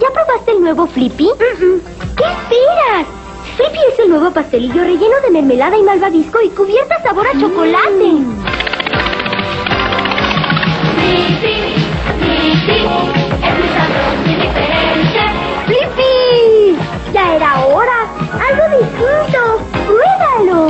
¿Ya probaste el nuevo Flippy? ¿Qué esperas? Flippy es el nuevo pastelillo relleno de mermelada y malvadisco y cubierta sabor a chocolate. ¡Flippy! Ya era hora. Algo distinto. Pruébalo.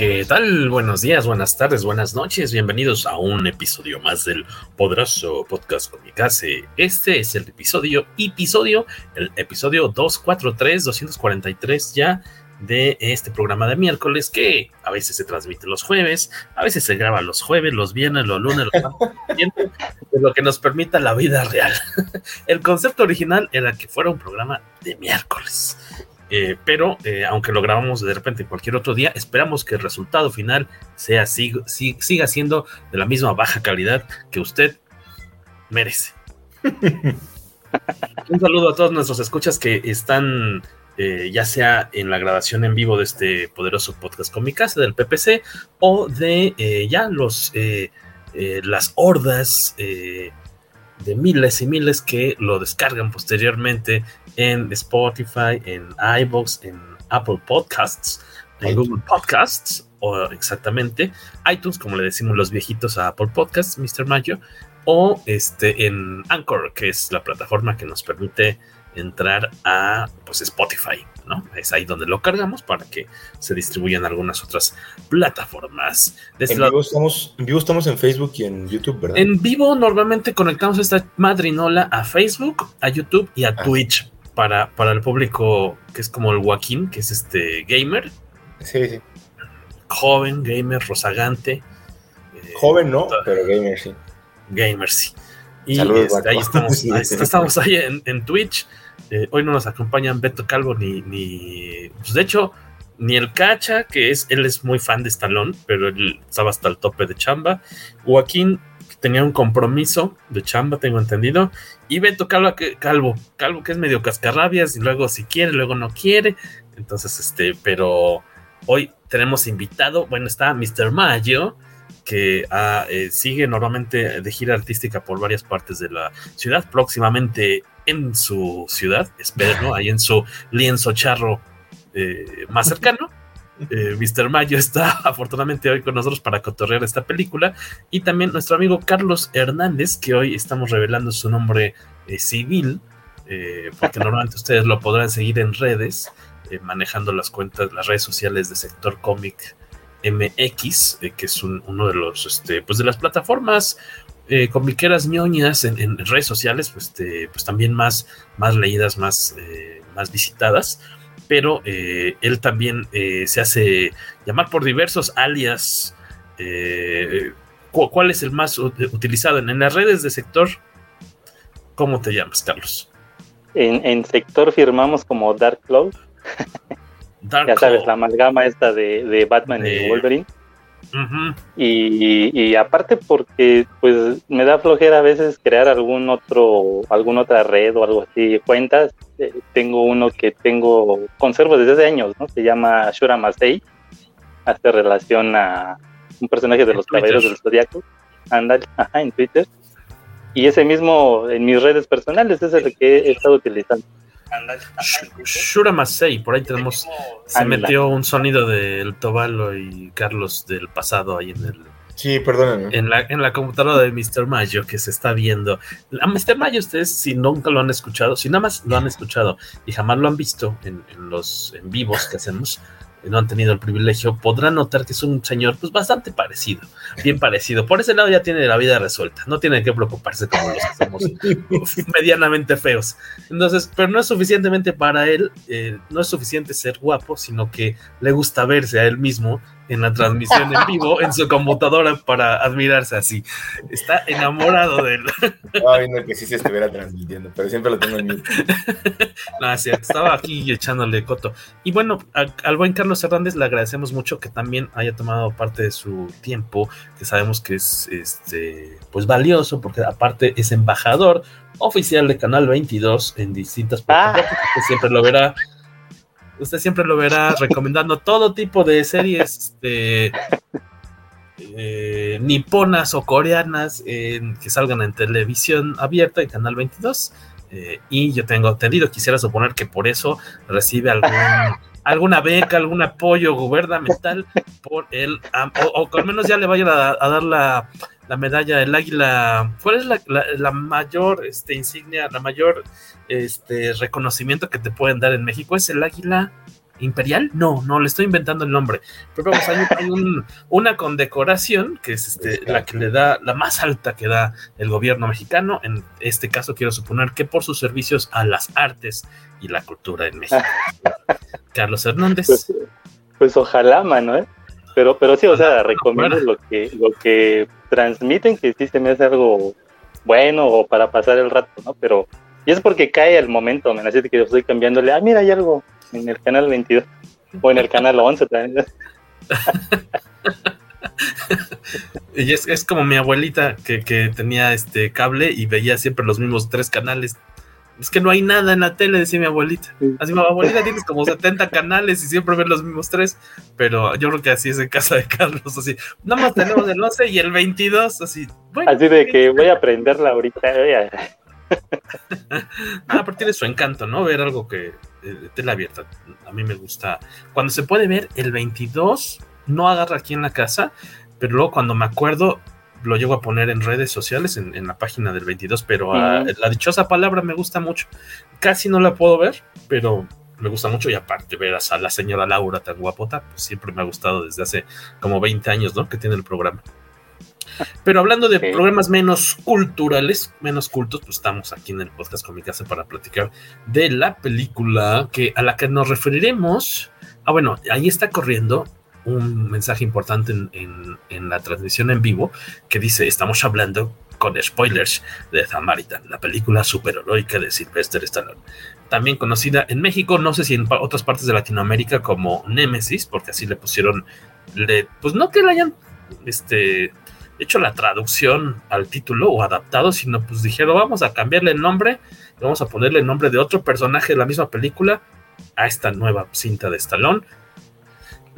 ¿Qué tal? Buenos días, buenas tardes, buenas noches. Bienvenidos a un episodio más del poderoso podcast Comicase. Este es el episodio, episodio, el episodio 243, 243 ya de este programa de miércoles que a veces se transmite los jueves, a veces se graba los jueves, los viernes, los lunes, los martes, lo que nos permita la vida real. El concepto original era que fuera un programa de miércoles. Eh, pero eh, aunque lo grabamos de repente cualquier otro día, esperamos que el resultado final sea sig sig siga siendo de la misma baja calidad que usted merece. Un saludo a todos nuestros escuchas que están eh, ya sea en la grabación en vivo de este poderoso podcast Comicase del PPC o de ya los las hordas de miles y miles que lo descargan posteriormente en Spotify, en iBox, en Apple Podcasts, en Google Podcasts, o exactamente, iTunes, como le decimos los viejitos a Apple Podcasts, Mr. Mayo, o este en Anchor, que es la plataforma que nos permite entrar a pues Spotify, ¿no? Es ahí donde lo cargamos para que se distribuyan algunas otras plataformas. Desde en, vivo estamos, en vivo estamos en Facebook y en YouTube, ¿verdad? En vivo normalmente conectamos esta madrinola a Facebook, a YouTube y a ah. Twitch para, para el público que es como el Joaquín, que es este gamer. Sí, sí. Joven, gamer, rozagante. Joven, ¿no? Pero gamer, sí. Gamer, sí. Y Saludos, este, ahí estamos, ahí, estamos ahí en, en Twitch. Eh, hoy no nos acompañan Beto Calvo ni, ni pues de hecho, ni el Cacha, que es, él es muy fan de Stallone, pero él estaba hasta el tope de chamba. Joaquín tenía un compromiso de chamba, tengo entendido. Y Beto Calvo, que, Calvo, Calvo, que es medio cascarrabias, y luego si quiere, luego no quiere. Entonces, este, pero hoy tenemos invitado, bueno, está Mr. Mayo, que ah, eh, sigue normalmente de gira artística por varias partes de la ciudad, próximamente en su ciudad, espero, ahí en su lienzo charro eh, más cercano. Eh, Mr. Mayo está afortunadamente hoy con nosotros para cotorrear esta película. Y también nuestro amigo Carlos Hernández, que hoy estamos revelando su nombre eh, civil, eh, porque normalmente ustedes lo podrán seguir en redes, eh, manejando las cuentas, las redes sociales de Sector Cómic MX, que es un, uno de los, este, pues de las plataformas eh, comiqueras ñoñas en, en, redes sociales, pues, este, pues también más, más leídas, más, eh, más visitadas. Pero eh, él también eh, se hace llamar por diversos alias. Eh, ¿Cuál es el más utilizado en, en, las redes de sector? ¿Cómo te llamas, Carlos? En, en sector firmamos como Dark Cloud. Dark ya sabes, la amalgama esta de, de Batman y Wolverine. Uh -huh. y, y, aparte porque pues me da flojera a veces crear algún otro alguna otra red o algo así cuentas eh, tengo uno que tengo conservo desde hace años no se llama Shura Masei hace relación a un personaje de los caballeros del zodiaco Anda, ajá, en Twitter. Y ese mismo en mis redes personales es el que he estado utilizando. Shura Masei, por ahí tenemos. Se metió un sonido del Tobalo y Carlos del pasado ahí en el. Sí, perdónenme. En la, en la computadora de Mr. Mayo que se está viendo. A Mr. Mayo, ustedes, si nunca lo han escuchado, si nada más lo han escuchado y jamás lo han visto en, en los en vivos que hacemos, no han tenido el privilegio, podrán notar que es un señor pues bastante parecido, bien parecido. Por ese lado ya tiene la vida resuelta, no tiene que preocuparse como los que somos medianamente feos. Entonces, pero no es suficientemente para él, eh, no es suficiente ser guapo, sino que le gusta verse a él mismo en la transmisión en vivo en su computadora para admirarse así. Está enamorado de él. Estaba viendo que sí se estuviera transmitiendo, pero siempre lo tengo en mute. no, sí, estaba aquí echándole coto. Y bueno, al buen Carlos Hernández le agradecemos mucho que también haya tomado parte de su tiempo, que sabemos que es este pues valioso, porque aparte es embajador oficial de Canal 22 en distintas plataformas, que siempre lo verá usted siempre lo verá recomendando todo tipo de series este, eh, niponas o coreanas que salgan en televisión abierta en Canal 22. Eh, y yo tengo entendido, quisiera suponer que por eso recibe algún, alguna beca, algún apoyo gubernamental por el, o, o, al menos ya le vayan a, a dar la, la medalla del águila. ¿Cuál es la, la, la, mayor este, insignia, la mayor este, reconocimiento que te pueden dar en México? ¿Es el águila imperial? No, no, le estoy inventando el nombre. Pero vamos, hay, hay un, una condecoración que es este, la que le da, la más alta que da el gobierno mexicano. En este caso, quiero suponer que por sus servicios a las artes y la cultura en México. Carlos Hernández. Pues, pues ojalá, mano, ¿eh? Pero, pero sí, o sea, recomiendo lo que, lo que transmiten, que sí se me hace algo bueno o para pasar el rato, ¿no? Pero, y es porque cae el momento, me así que yo estoy cambiándole, ah, mira, hay algo en el canal 22 o en el canal 11 también. y es, es, como mi abuelita que, que, tenía este cable y veía siempre los mismos tres canales es que no hay nada en la tele, decía mi abuelita. Así, mi abuelita tienes como 70 canales y siempre ven los mismos tres, pero yo creo que así es en casa de Carlos, así. Nada más tenemos el 11 y el 22, así. Bueno, así de que voy a aprenderla ahorita. ah, pero tiene su encanto, ¿no? Ver algo que eh, tela abierta. A mí me gusta. Cuando se puede ver el 22, no agarra aquí en la casa, pero luego cuando me acuerdo, lo llego a poner en redes sociales, en, en la página del 22, pero uh, la dichosa palabra me gusta mucho. Casi no la puedo ver, pero me gusta mucho y aparte ver a la señora Laura tan guapota, pues siempre me ha gustado desde hace como 20 años, ¿no? Que tiene el programa. Pero hablando de sí. programas menos culturales, menos cultos, pues estamos aquí en el podcast con mi casa para platicar de la película que a la que nos referiremos. Ah, bueno, ahí está corriendo un mensaje importante en, en, la transmisión en vivo que dice, estamos hablando con spoilers de Samaritan, la película superheroica de Sylvester Stallone. También conocida en México, no sé si en otras partes de Latinoamérica como Nemesis, porque así le pusieron, le, pues no que le hayan este, hecho la traducción al título o adaptado, sino pues dijeron, vamos a cambiarle el nombre, vamos a ponerle el nombre de otro personaje de la misma película a esta nueva cinta de Stallone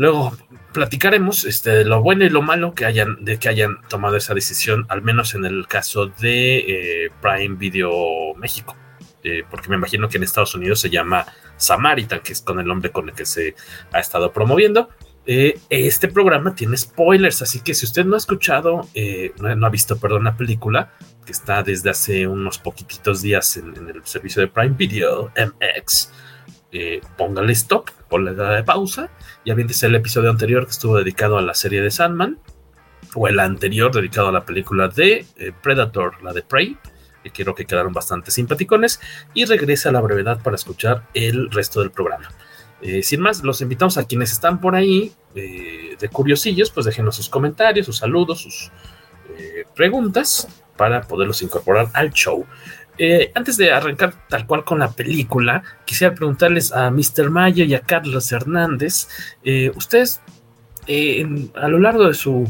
Luego platicaremos este, de lo bueno y lo malo que hayan, de que hayan tomado esa decisión, al menos en el caso de eh, Prime Video México. Eh, porque me imagino que en Estados Unidos se llama Samaritan, que es con el nombre con el que se ha estado promoviendo. Eh, este programa tiene spoilers, así que si usted no ha escuchado, no, ha visto, perdón, la película, que está desde hace unos poquititos días en, el servicio de Prime Video MX, póngale stop, ponle de pausa y aviéntese el episodio anterior que estuvo dedicado a la serie de Sandman o el anterior dedicado a la película de eh, Predator, la de Prey, que quiero que quedaron bastante simpaticones y regrese a la brevedad para escuchar el resto del programa. Eh, sin más, los invitamos a quienes están por ahí eh, de curiosillos, pues déjenos sus comentarios, sus saludos, sus preguntas para poderlos incorporar al show. Eh, antes de arrancar tal cual con la película, quisiera preguntarles a Mr. Mayo y a Carlos Hernández, eh, ustedes eh, a lo largo de su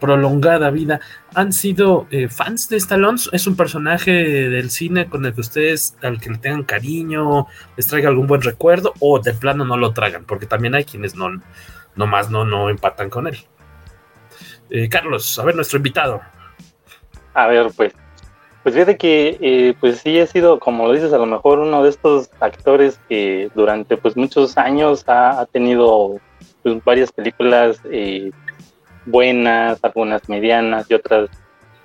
prolongada vida han sido fans de Stallone, es un personaje del cine con el que ustedes al que le tengan cariño, les traiga algún buen recuerdo o de plano no lo tragan, porque también hay quienes no, no más no, no empatan con él. Carlos, a ver, nuestro invitado. A ver, pues, pues fíjate que, eh, pues sí he sido, como lo dices, a lo mejor uno de estos actores que durante, pues, muchos años ha, tenido pues, varias películas eh, buenas, algunas medianas y otras,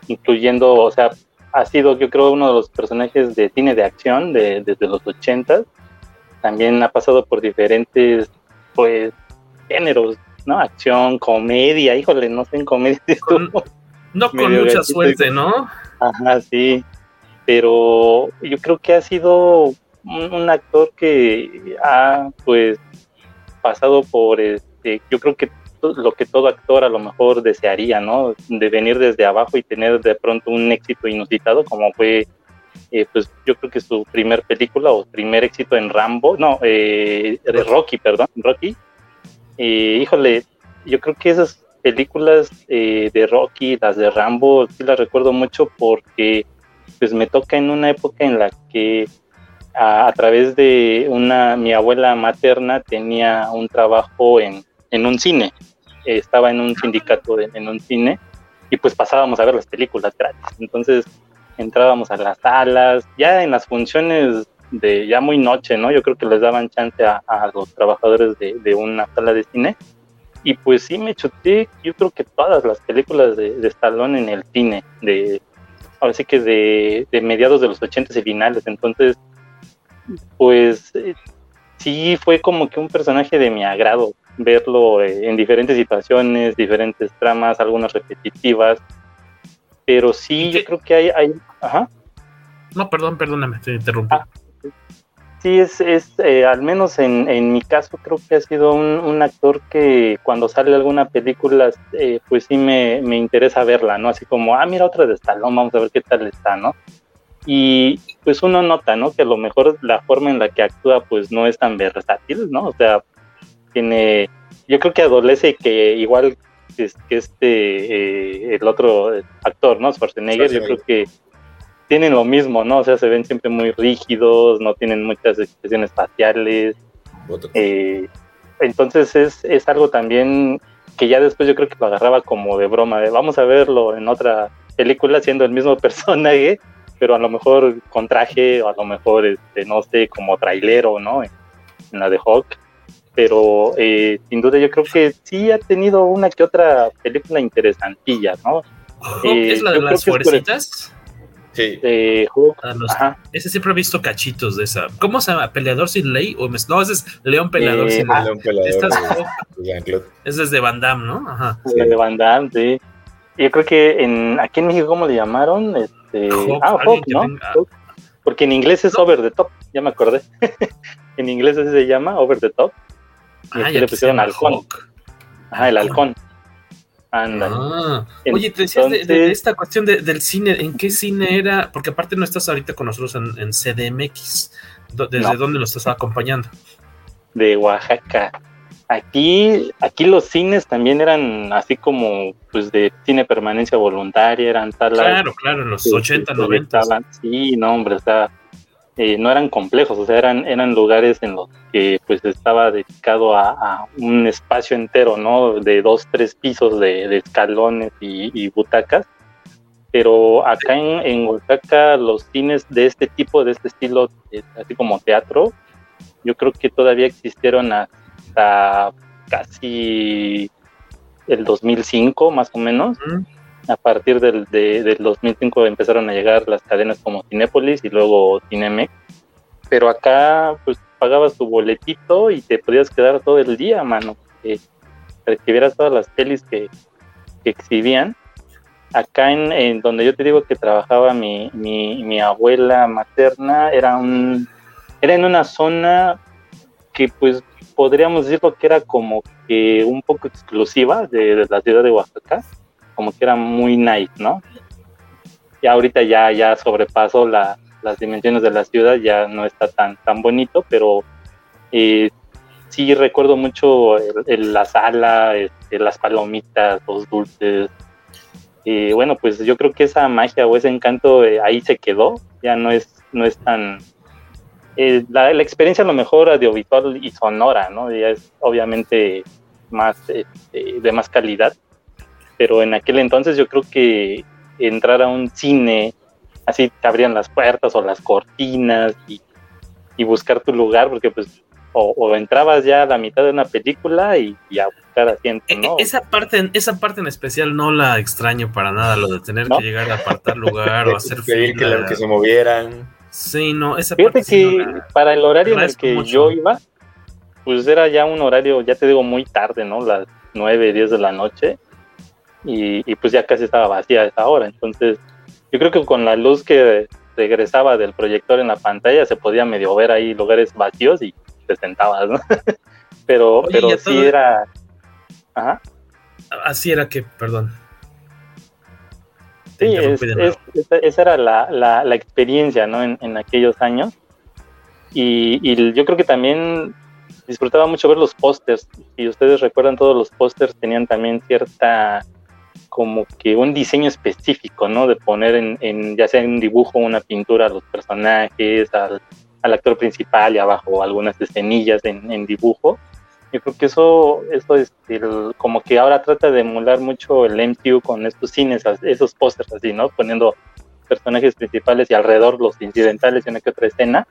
incluyendo, o sea, ha sido, yo creo, uno de los personajes de cine de acción de, desde los ochentas. También ha pasado por diferentes, pues, géneros, ¿no? Acción, comedia, híjole, no sé en comedia. no con mucha suerte, ¿no? Ajá, sí. Pero yo creo que ha sido un, actor que ha, pues, pasado por, este, yo creo que lo que todo actor a lo mejor desearía, ¿no? De venir desde abajo y tener de pronto un éxito inusitado, como fue, eh, pues yo creo que su primer película o primer éxito en Rambo, no, eh, Rocky, perdón, Rocky. Eh, híjole, yo creo que esas películas eh, de Rocky, las de Rambo, sí las recuerdo mucho porque pues me toca en una época en la que a, través de una, mi abuela materna tenía un trabajo en, en un cine, estaba en un sindicato en un cine y pues pasábamos a ver las películas gratis. Entonces entrábamos a las salas, ya en las funciones de ya muy noche, ¿no? Yo creo que les daban chance a, los trabajadores de, de, una sala de cine. Y pues sí me chuté, yo creo que todas las películas de, de Stallone en el cine, de, ahora sí que de, de mediados de los ochentas y finales. Entonces, pues eh, sí fue como que un personaje de mi agrado verlo eh, en diferentes situaciones, diferentes tramas, algunas repetitivas, pero sí, yo creo que hay, hay... Ajá. No, perdón, perdóname, te interrumpí. Ah, sí, es, es eh, al menos en, en, mi caso, creo que ha sido un, un actor que cuando sale alguna película, eh, pues sí me, me, interesa verla, ¿no? Así como, ah, mira otra de Stallone, vamos a ver qué tal está, ¿no? Y pues uno nota, ¿no? Que a lo mejor la forma en la que actúa, pues no es tan versátil, ¿no? O sea, tiene, yo creo que adolece que igual que, este, eh, el otro actor, ¿no? Schwarzenegger, yo creo que tienen lo mismo, ¿no? O sea, se ven siempre muy rígidos, no tienen muchas expresiones faciales. Eh, entonces es, es algo también que ya después yo creo que lo agarraba como de broma, de vamos a verlo en otra película siendo el mismo personaje, pero a lo mejor con traje o a lo mejor, este, no sé, como trailero, ¿no? En, en la de Hawk pero eh, sin duda yo creo que sí ha tenido una que otra película interesantilla, ¿no? Eh, ¿Es la de las fuercitas? Sí. De ah, ese siempre he visto cachitos de esa. ¿Cómo se llama? ¿Peleador sin ley? O No, ese es León Peleador sin ley. León Peleador. es desde Van Damme, ¿no? Ajá. Desde Van Damme, sí. Yo creo que en, aquí en México, ¿cómo le llamaron? Este, ah, Hawk, ¿no? Porque en inglés es Over the Top, ya me acordé. en inglés así se llama Over the Top. Ah, le pusieron halcón. Ajá, el halcón. Ah. Oye, te decías de, esta cuestión del cine, ¿en qué cine era? Porque aparte no estás ahorita con nosotros en, CDMX. ¿Desde dónde nos estás acompañando? De Oaxaca. Aquí, aquí los cines también eran así como pues de cine permanencia voluntaria, eran salas. Claro, claro, en los 80, 90. Sí, no, hombre, o sea, eh, no eran complejos, o sea, eran, eran lugares en los que pues estaba dedicado a, un espacio entero, ¿no? De dos, tres pisos de, escalones y, butacas. Pero acá en, en Oaxaca los cines de este tipo, de este estilo, eh, así como teatro, yo creo que todavía existieron hasta casi el 2005 más o menos a partir del, de, 2005 empezaron a llegar las cadenas como Cinépolis y luego Cinemex. Pero acá, pues pagabas tu boletito y te podías quedar todo el día, mano. que vieras todas las pelis que, exhibían. Acá en, donde yo te digo que trabajaba mi, mi, abuela materna, era, un, era en una zona que, pues, podríamos decirlo que era como que un poco exclusiva de, de la ciudad de Oaxaca como que era muy nice, ¿no? Y ahorita ya, ya sobrepasó la, las dimensiones de la ciudad, ya no está tan, tan bonito, pero eh, sí recuerdo mucho la sala, este, las palomitas, los dulces. Y bueno, pues yo creo que esa magia o ese encanto eh, ahí se quedó, ya no es, no es tan... Eh, la, la, experiencia a lo mejor audiovisual y sonora, ¿no? Ya es obviamente más este, de más calidad, pero en aquel entonces yo creo que entrar a un cine, así te abrían las puertas o las cortinas y, y buscar tu lugar, porque pues o, entrabas ya a la mitad de una película y, a buscar asiento, e, ¿no? Esa parte, esa parte en especial no la extraño para nada, lo de tener que llegar a apartar lugar o hacer Pedir que, que, se movieran. Sí, no, esa Fíjate que para el horario en el que yo iba, pues era ya un horario, ya te digo, muy tarde, ¿no? Las 9, 10 de la noche. Y, y pues ya casi estaba vacía a esa hora. Entonces, yo creo que con la luz que regresaba del proyector en la pantalla se podía medio ver ahí lugares vacíos y te sentabas, ¿no? pero pero sí era... Ajá. Así era que, perdón. Sí, esa era la, la, experiencia, ¿no? En, en aquellos años. Y, y, yo creo que también disfrutaba mucho ver los pósters. Si ustedes recuerdan, todos los pósters tenían también cierta, como que un diseño específico, ¿no? De poner en, en ya sea en un dibujo, una pintura a los personajes, al, al actor principal y abajo algunas escenillas en, en dibujo. Yo creo que eso, eso es como que ahora trata de emular mucho el MCU con estos cines, esos pósters así, ¿no? Poniendo personajes principales y alrededor los incidentales en una que otra escena.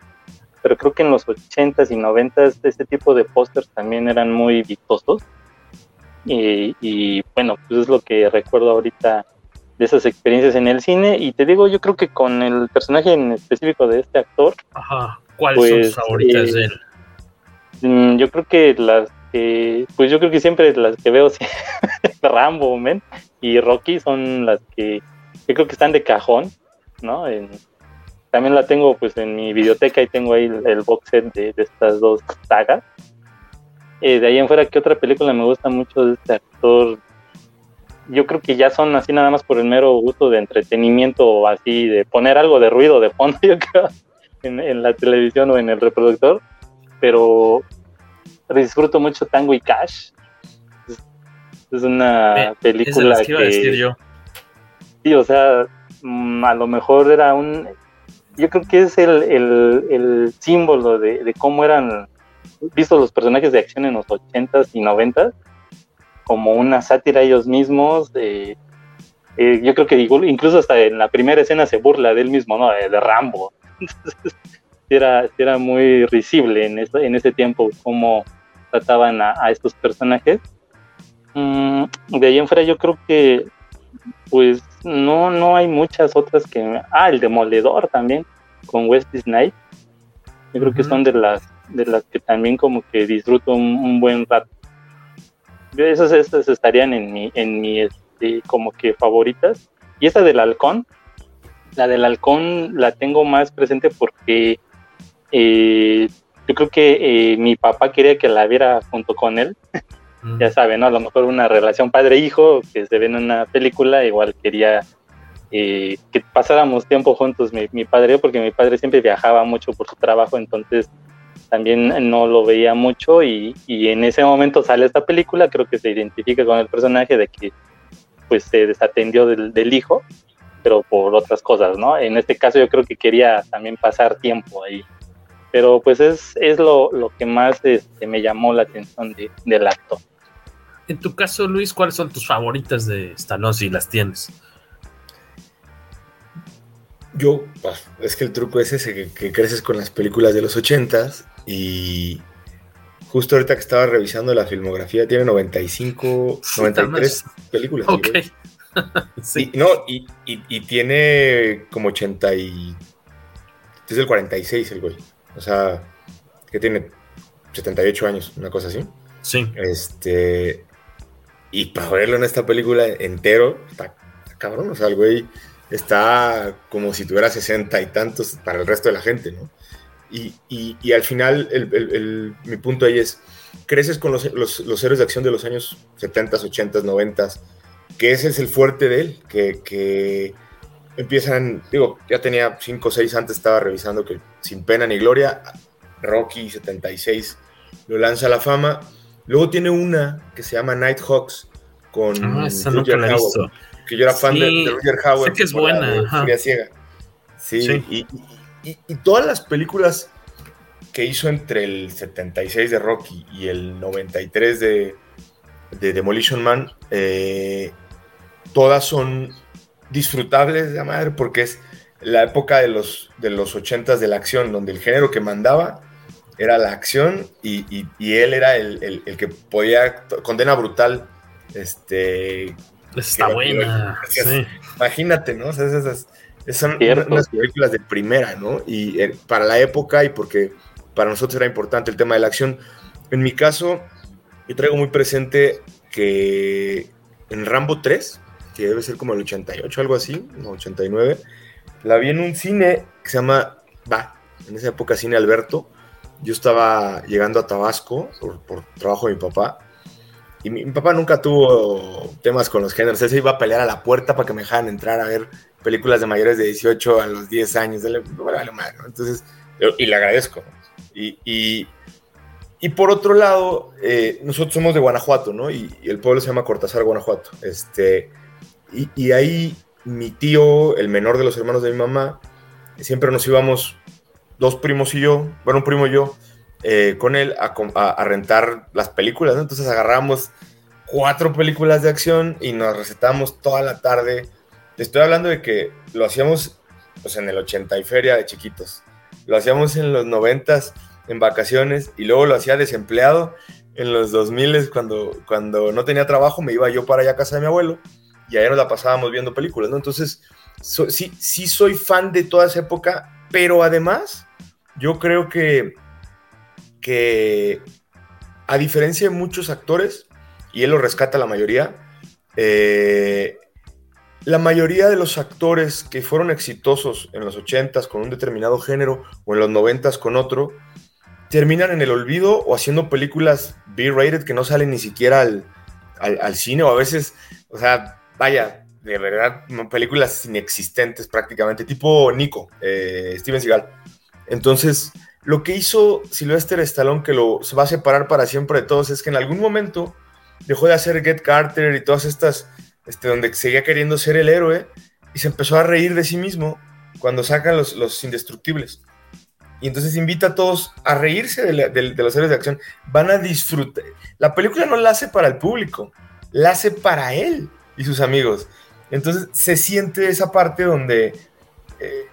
Pero creo que en los 80s y 90s este tipo de pósters también eran muy vistosos. Y, y, bueno, pues es lo que recuerdo ahorita de esas experiencias en el cine. Y te digo, yo creo que con el personaje en específico de este actor, Ajá. ¿Cuáles son tus pues, favoritas de él? Eh, mm, yo creo que las que, pues yo creo que siempre las que veo, Rambo, men, y Rocky son las que yo creo que están de cajón, ¿no? también la tengo pues en mi biblioteca y tengo ahí el, box set de, estas dos sagas. Eh, de ahí en fuera, ¿qué otra película me gusta mucho de este actor? Yo creo que ya son así nada más por el mero gusto de entretenimiento, o así de poner algo de ruido de fondo, yo creo en, la televisión o en el reproductor, pero disfruto mucho Tango y Cash. Es, una película que... yo. Sí, o sea, mm, a lo mejor era un... Yo creo que es el, el, símbolo de, cómo eran vistos los personajes de acción en los 80s y 90s, como una sátira ellos mismos. Eh, yo creo que incluso hasta en la primera escena se burla de él mismo, ¿no? de Rambo. era, era muy risible en, en ese tiempo cómo trataban a, estos personajes. Mm, de ahí en fuera yo creo que pues no, no hay muchas otras que... Ah, el Demoledor también, con Wesley Snipes. Yo creo que son de las, de las que también como que disfruto un, buen rato. Esas, esas estarían en mi, en mi este, como que favoritas. Y esa del halcón, la del halcón la tengo más presente porque eh, yo creo que eh, mi papá quería que la viera junto con él. Mm. ya saben, ¿no? A lo mejor una relación padre-hijo que se ve en una película, igual quería eh, que pasáramos tiempo juntos mi, mi padre, porque mi padre siempre viajaba mucho por su trabajo, entonces también no lo veía mucho y, y, en ese momento sale esta película, creo que se identifica con el personaje de que pues se desatendió del, del hijo pero por otras cosas, ¿no? En este caso yo creo que quería también pasar tiempo ahí. Pero pues es, es lo, lo que más este, me llamó la atención de, del acto. En tu caso, Luis, ¿cuáles son tus favoritas de Stallone si las tienes? Yo, es que el truco es ese, que, creces con las películas de los ochentas y justo ahorita que estaba revisando la filmografía, tiene 95, 93 películas. Ok. sí. Y, no, y, y, tiene como 80 y... Es el 46 el güey. O sea, que tiene 78 años, una cosa así. Sí. Este... Y para verlo en esta película entero, está, cabrón. O sea, el güey está como si tuviera 60 y tantos para el resto de la gente, ¿no? Y, y, y al final, el, el, mi punto ahí es, creces con los, los, los, héroes de acción de los años 70, 80, 90, que ese es el fuerte de él, que, empiezan, digo, ya tenía 5 o 6 antes, estaba revisando que sin pena ni gloria, Rocky 76 lo lanza a la fama. Luego tiene una que se llama Nighthawks con ah, Roger Howard, que yo era fan de, Roger Howard. Sé que es buena. Ciega. Sí, Y, y, todas las películas que hizo entre el 76 de Rocky y el 93 de, de Demolition Man, eh, todas son disfrutables de la madre porque es la época de los, de los 80 de la acción, donde el género que mandaba era la acción y, él era el, que podía, condena brutal, este... Está buena. Imagínate, ¿no? esas, son unas películas de primera, ¿no? Y eh, para la época y porque para nosotros era importante el tema de la acción. En mi caso, yo traigo muy presente que en Rambo 3, que debe ser como el 88, algo así, no, 89, la vi en un cine que se llama, va, en esa época Cine Alberto. Yo estaba llegando a Tabasco por, trabajo de mi papá. Y mi, papá nunca tuvo temas con los géneros. Él se iba a pelear a la puerta para que me dejaran entrar a ver películas de mayores de 18 a los 10 años. Entonces, y le agradezco. Y, y, por otro lado, eh, nosotros somos de Guanajuato, ¿no? Y, el pueblo se llama Cortázar, Guanajuato. Este, y, y, ahí mi tío, el menor de los hermanos de mi mamá, siempre nos íbamos, dos primos y yo, bueno, un primo y yo, eh, con él a, a, rentar las películas, ¿no? Entonces agarramos cuatro películas de acción y nos recetamos toda la tarde. Te estoy hablando de que lo hacíamos pues, en el 80 y feria de chiquitos. Lo hacíamos en los 90 en vacaciones y luego lo hacía desempleado en los 2000 cuando, cuando no tenía trabajo, me iba yo para allá a casa de mi abuelo y allá nos la pasábamos viendo películas, ¿no? Entonces, sí, sí soy fan de toda esa época, pero además, yo creo que, que a diferencia de muchos actores, y él lo rescata la mayoría, eh, la mayoría de los actores que fueron exitosos en los 80s con un determinado género o en los 90s con otro, terminan en el olvido o haciendo películas B-rated que no salen ni siquiera al, al, cine o a veces, o sea, vaya, de verdad, películas inexistentes prácticamente, tipo Nico, eh, Steven Seagal. Entonces, lo que hizo Sylvester Stallone, que lo va a separar para siempre de todos, es que en algún momento dejó de hacer Get Carter y todas estas este, donde seguía queriendo ser el héroe y se empezó a reír de sí mismo cuando sacan los, los indestructibles. Y entonces invita a todos a reírse de, los héroes de acción. Van a disfrutar. La película no la hace para el público, la hace para él y sus amigos. Entonces se siente esa parte donde eh,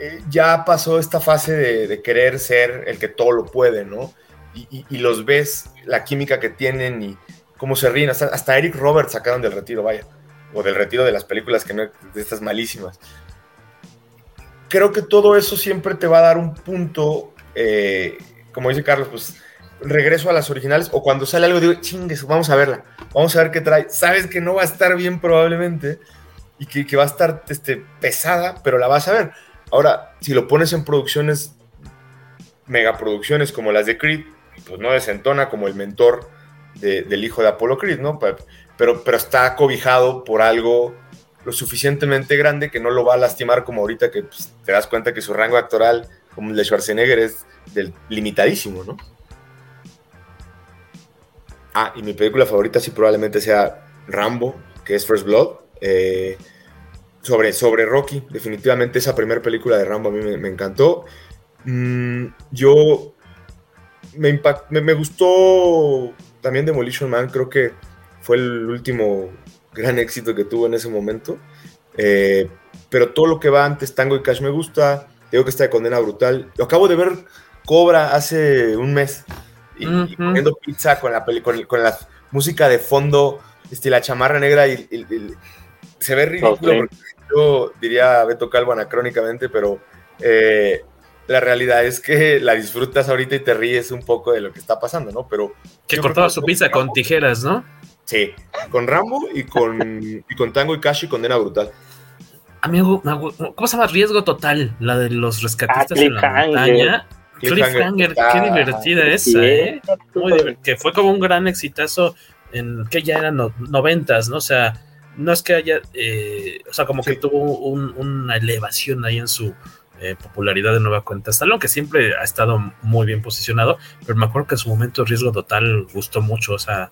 eh, ya pasó esta fase de, querer ser el que todo lo puede, ¿no? Y, y, los ves, la química que tienen y cómo se ríen. Hasta, hasta Eric Roberts sacaron del retiro, vaya o del retiro de las películas que no, de estas malísimas. Creo que todo eso siempre te va a dar un punto, eh, como dice Carlos, pues regreso a las originales o cuando sale algo digo, chingues, vamos a verla, vamos a ver qué trae. Sabes que no va a estar bien probablemente y que, que va a estar este, pesada, pero la vas a ver. Ahora, si lo pones en producciones, megaproducciones como las de Creed, pues no desentona como el mentor del hijo de Apollo Creed, ¿no? pero, pero está cobijado por algo lo suficientemente grande que no lo va a lastimar como ahorita que pues, te das cuenta que su rango actoral como el de Schwarzenegger es limitadísimo, ¿no? Ah, y mi película favorita sí probablemente sea Rambo, que es First Blood. Eh, sobre, sobre Rocky, definitivamente esa primera película de Rambo a mí me, encantó. Mm, yo me, me, me, gustó también Demolition Man, creo que fue el último gran éxito que tuvo en ese momento. Eh, pero todo lo que va antes, Tango y Cash, me gusta. Digo que está de condena brutal. Lo acabo de ver Cobra hace un mes. Y, comiendo pizza con la, con, con, la música de fondo, este, la chamarra negra y, se ve ridículo. Yo diría Beto Calvo anacrónicamente, pero eh, la realidad es que la disfrutas ahorita y te ríes un poco de lo que está pasando, ¿no? Pero que cortaba su pizza con tijeras, ¿no? Sí, con Rambo y con, y con Tango y Cash y Condena Brutal. Amigo, ¿cómo se llama? Riesgo Total, la de los rescatistas en la montaña. Cliffhanger, qué divertida esa, ¿eh? Muy que fue como un gran exitazo en que ya eran noventas, ¿no? O sea, no es que haya, eh, o sea, como que tuvo una elevación ahí en su eh, popularidad de nueva cuenta. Stallone, que siempre ha estado muy bien posicionado, pero me acuerdo que en su momento Riesgo Total gustó mucho, o sea,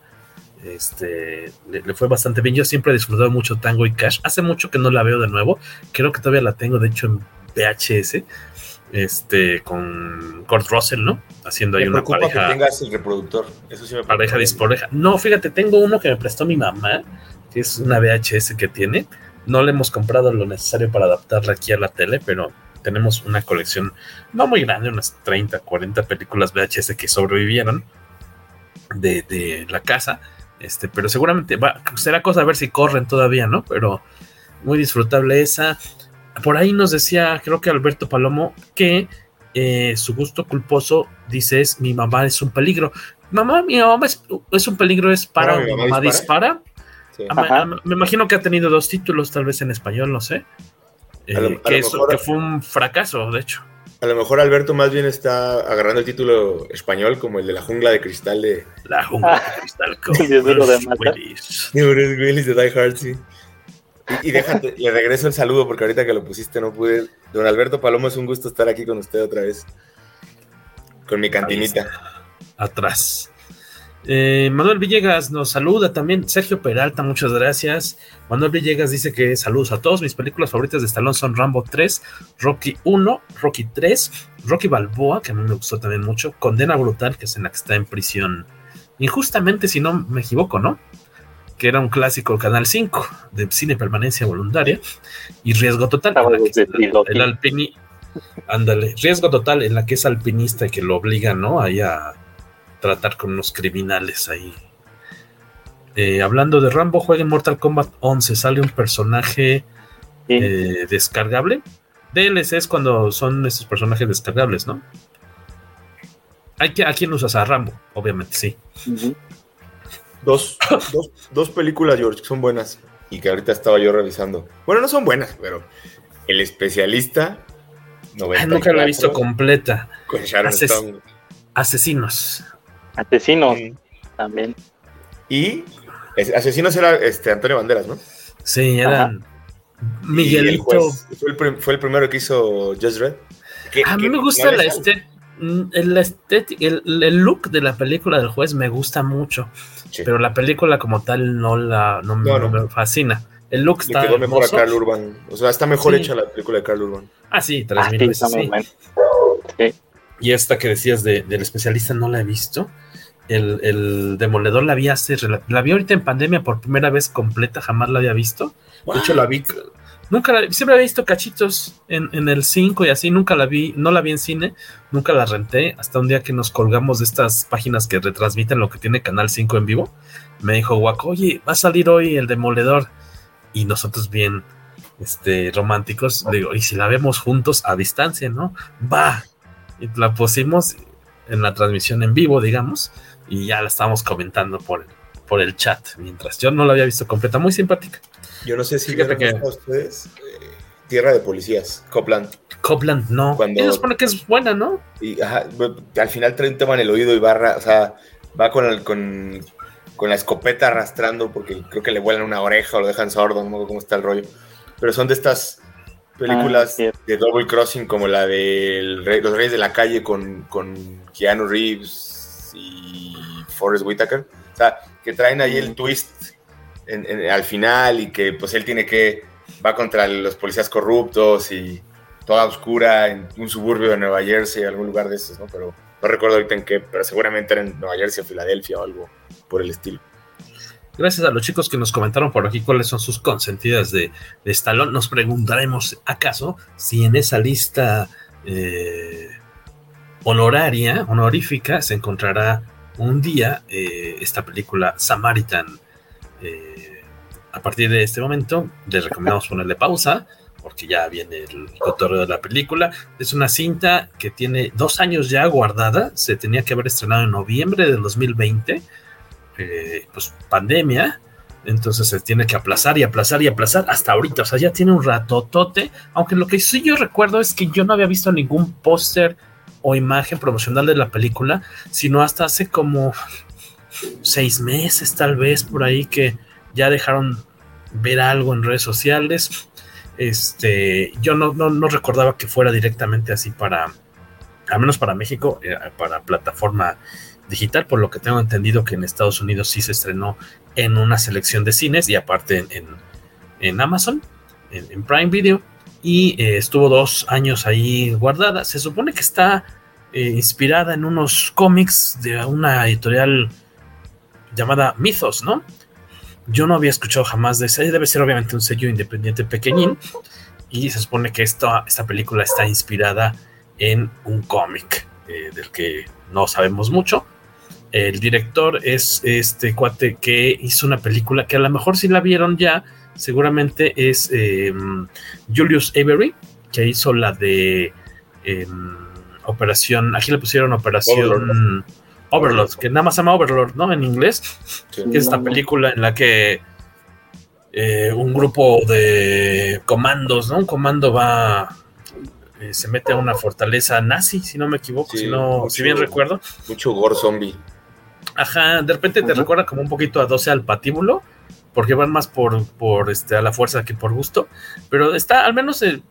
este, le, fue bastante bien. Yo siempre he disfrutado mucho Tango y Cash. Hace mucho que no la veo de nuevo. Creo que todavía la tengo, de hecho, en VHS. Este, con Kurt Russell, ¿no? Haciendo ahí una pareja. que tengas el reproductor. Eso sí me pareja disporeja. No, fíjate, tengo uno que me prestó mi mamá, que es una VHS que tiene. No le hemos comprado lo necesario para adaptarla aquí a la tele, pero tenemos una colección no muy grande, unas 30, 40 películas VHS que sobrevivieron de, de la casa. Este, pero seguramente va, será cosa a ver si corren todavía, ¿no? Pero muy disfrutable esa. Por ahí nos decía, creo que Alberto Palomo, que eh, su gusto culposo, dice, es mi mamá es un peligro. Mamá, mi mamá es, es un peligro, es para, mi mamá, dispara. me imagino que ha tenido dos títulos, tal vez en español, no sé. Eh, que, que fue un fracaso, de hecho. A lo mejor Alberto más bien está agarrando el título español como el de la jungla de cristal de. La jungla de cristal con Bruce Willis. Bruce Willis de Die Hard, sí. Y, déjate, le regreso el saludo porque ahorita que lo pusiste no pude. Don Alberto Palomo, es un gusto estar aquí con usted otra vez. Con mi cantinita. Atrás. Eh, Manuel Villegas nos saluda también. Sergio Peralta, muchas gracias. Manuel Villegas dice que saludos a todos. Mis películas favoritas de Stallone son Rambo 3, Rocky 1, Rocky 3, Rocky Balboa, que a mí me gustó también mucho, Condena Brutal, que es en la que está en prisión. Injustamente, si no me equivoco, ¿no? Que era un clásico Canal 5 de cine permanencia voluntaria. Y Riesgo Total, el alpini. Ándale, Riesgo Total en la que es alpinista y que lo obliga, ¿no? Ahí a tratar con unos criminales ahí. Eh, hablando de Rambo, juega en Mortal Kombat 11, sale un personaje eh, descargable. DLC es cuando son esos personajes descargables, ¿no? Hay que, ¿A quién usas? A Rambo, obviamente, sí. dos, dos, películas, George, que son buenas y que ahorita estaba yo revisando. Bueno, no son buenas, pero El Especialista. nunca la he visto completa. Con Sharon Stone. Asesinos. Asesinos también. Y Asesinos era este, Antonio Banderas, ¿no? Sí, era Miguelito. fue, el fue, el primero que hizo Just Red. a mí me gusta la el, el, look de la película del juez me gusta mucho, pero la película como tal no la no, me fascina. El look está quedó mejor a Carl Urban. O sea, está mejor hecha la película de Carl Urban. Ah, sí, tres mil veces. Sí. Y esta que decías del especialista no la he visto el, Demoledor la vi hace, la vi ahorita en pandemia por primera vez completa, jamás la había visto. De hecho, la vi, nunca la, siempre había visto cachitos en, el 5 y así, nunca la vi, no la vi en cine, nunca la renté, hasta un día que nos colgamos de estas páginas que retransmiten lo que tiene Canal 5 en vivo. Me dijo Guaco, oye, va a salir hoy el Demoledor. Y nosotros bien este, románticos, digo, y si la vemos juntos a distancia, ¿no? Va. Y la pusimos en la transmisión en vivo, digamos y ya la estábamos comentando por, por el chat, mientras yo no la había visto completa, muy simpática. Yo no sé si Fíjate que ustedes eh, Tierra de Policías, Copland. Copland, no. Cuando, Ella supone que es buena, ¿no? Y al final trae un tema en el oído y barra, o sea, va con, el, con, con la escopeta arrastrando porque creo que le vuelan una oreja o lo dejan sordo, no sé cómo está el rollo. Pero son de estas películas ah, de Double Crossing como la de Los Reyes de la Calle con, con Keanu Reeves y Forrest Whitaker. O sea, que traen ahí el twist al final y que pues él tiene que, va contra los policías corruptos y toda oscura en un suburbio de Nueva Jersey, algún lugar de esos, ¿no? Pero no recuerdo ahorita en qué, pero seguramente era en Nueva Jersey o Filadelfia o algo por el estilo. Gracias a los chicos que nos comentaron por aquí cuáles son sus consentidas de, de Stallone. Nos preguntaremos, ¿acaso, si en esa lista eh, honoraria, honorífica, se encontrará un día eh, esta película Samaritan. Eh, a partir de este momento, les recomendamos ponerle pausa porque ya viene el cotorreo de la película. Es una cinta que tiene dos años ya guardada. Se tenía que haber estrenado en noviembre del 2020. Eh, pues pandemia. Entonces se tiene que aplazar y aplazar y aplazar hasta ahorita. O sea, ya tiene un ratotote. Aunque lo que sí yo recuerdo es que yo no había visto ningún póster o imagen promocional de la película, sino hasta hace como seis meses tal vez por ahí que ya dejaron ver algo en redes sociales. Este, yo no, no, recordaba que fuera directamente así para, al menos para México, eh, para plataforma digital, por lo que tengo entendido que en Estados Unidos sí se estrenó en una selección de cines y aparte en, Amazon, en Prime Video y eh, estuvo dos años ahí guardada. Se supone que está eh, inspirada en unos cómics de una editorial llamada Mythos, ¿no? yo no había escuchado jamás de ese. Debe ser obviamente un sello independiente pequeñín. Y se supone que esta, esta película está inspirada en un cómic eh, del que no sabemos mucho. El director es este cuate que hizo una película que a lo mejor si la vieron ya, seguramente es em, Julius Avery, que hizo la de em, Operación, aquí le pusieron Operación Overlord. que nada más se llama Overlord, ¿no? En inglés, que es esta película en la que eh, un grupo de comandos, ¿no? Un comando va eh, se mete a una fortaleza nazi, si no me equivoco, si, no, si bien recuerdo. Mucho gore zombie. Ajá, de repente te recuerda como un poquito a 12 al patíbulo, porque van más por, por este, a la fuerza que por gusto, pero está, al menos eh,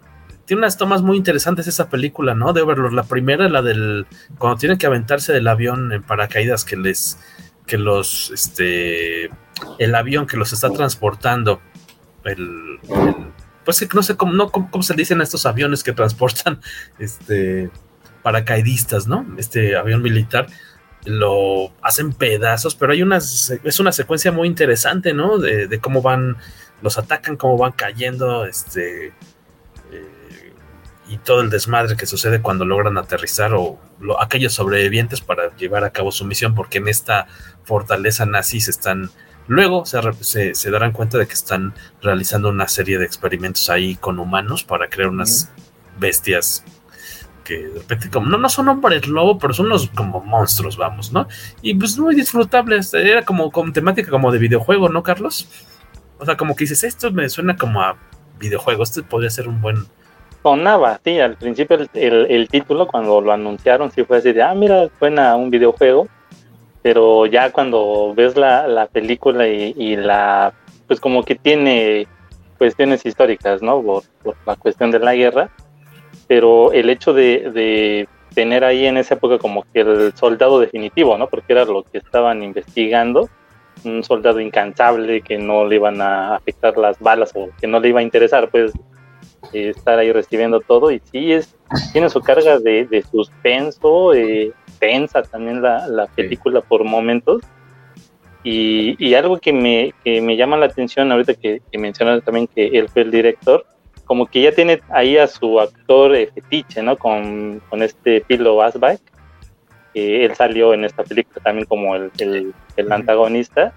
tiene unas tomas muy interesantes esa película, ¿no? De Overlord. La primera, la del, cuando tienen que aventarse del avión en paracaídas que les, que los, este, el avión que los está transportando, el, pues no sé cómo, no, cómo, se dicen estos aviones que transportan, este, paracaidistas, ¿no? Este avión militar lo hacen pedazos, pero hay unas, es una secuencia muy interesante, ¿no? De, cómo van, los atacan, cómo van cayendo, este, eh, y todo el desmadre que sucede cuando logran aterrizar o aquellos sobrevivientes para llevar a cabo su misión, porque en esta fortaleza nazi se están, luego se, se, darán cuenta de que están realizando una serie de experimentos ahí con humanos para crear unas bestias que de repente como no, no son hombres lobo, pero son unos como monstruos, vamos, ¿no? Y pues muy disfrutables, era como con temática como de videojuego, ¿no, Carlos? O sea, como que dices, esto me suena como a videojuego, este podría ser un buen... Sonaba, sí, al principio el, título cuando lo anunciaron sí fue así de, ah, mira, suena un videojuego, pero ya cuando ves la, película y, la, pues como que tiene cuestiones históricas, ¿no? por la cuestión de la guerra, pero el hecho de, tener ahí en esa época como que el soldado definitivo, ¿no? Porque era lo que estaban investigando, un soldado incansable que no le iban a afectar las balas o que no le iba a interesar, pues, eh, estar ahí recibiendo todo. Y sí, es, tiene su carga de, suspenso, eh, tensa también la, película por momentos. Y, algo que me, me llama la atención ahorita que, que mencionas también que él fue el director, como que ya tiene ahí a su actor eh, fetiche, ¿no? Con, este Pilo Asback. que él salió en esta película también como el, el, antagonista.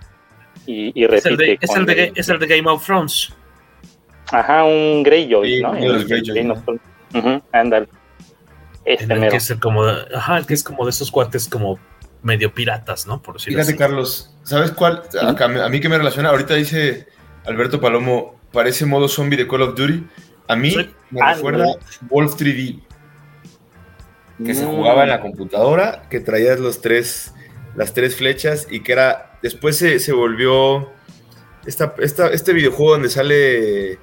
Y, y es, el de, es, el de, Game of Thrones. Ajá, un Greyjoy, ¿no? El, Game of Thrones. ándale. Este que es como, ajá, que es como de esos cuates como medio piratas, ¿no? Por Fíjate, Carlos, ¿sabes cuál? a, mí que me relaciona, ahorita dice Alberto Palomo, parece modo zombie de Call of Duty. A mí me ah, recuerda Wolf 3D, que se jugaba en la computadora, que traías los tres, las tres flechas y que era, después se, volvió esta, este videojuego donde sale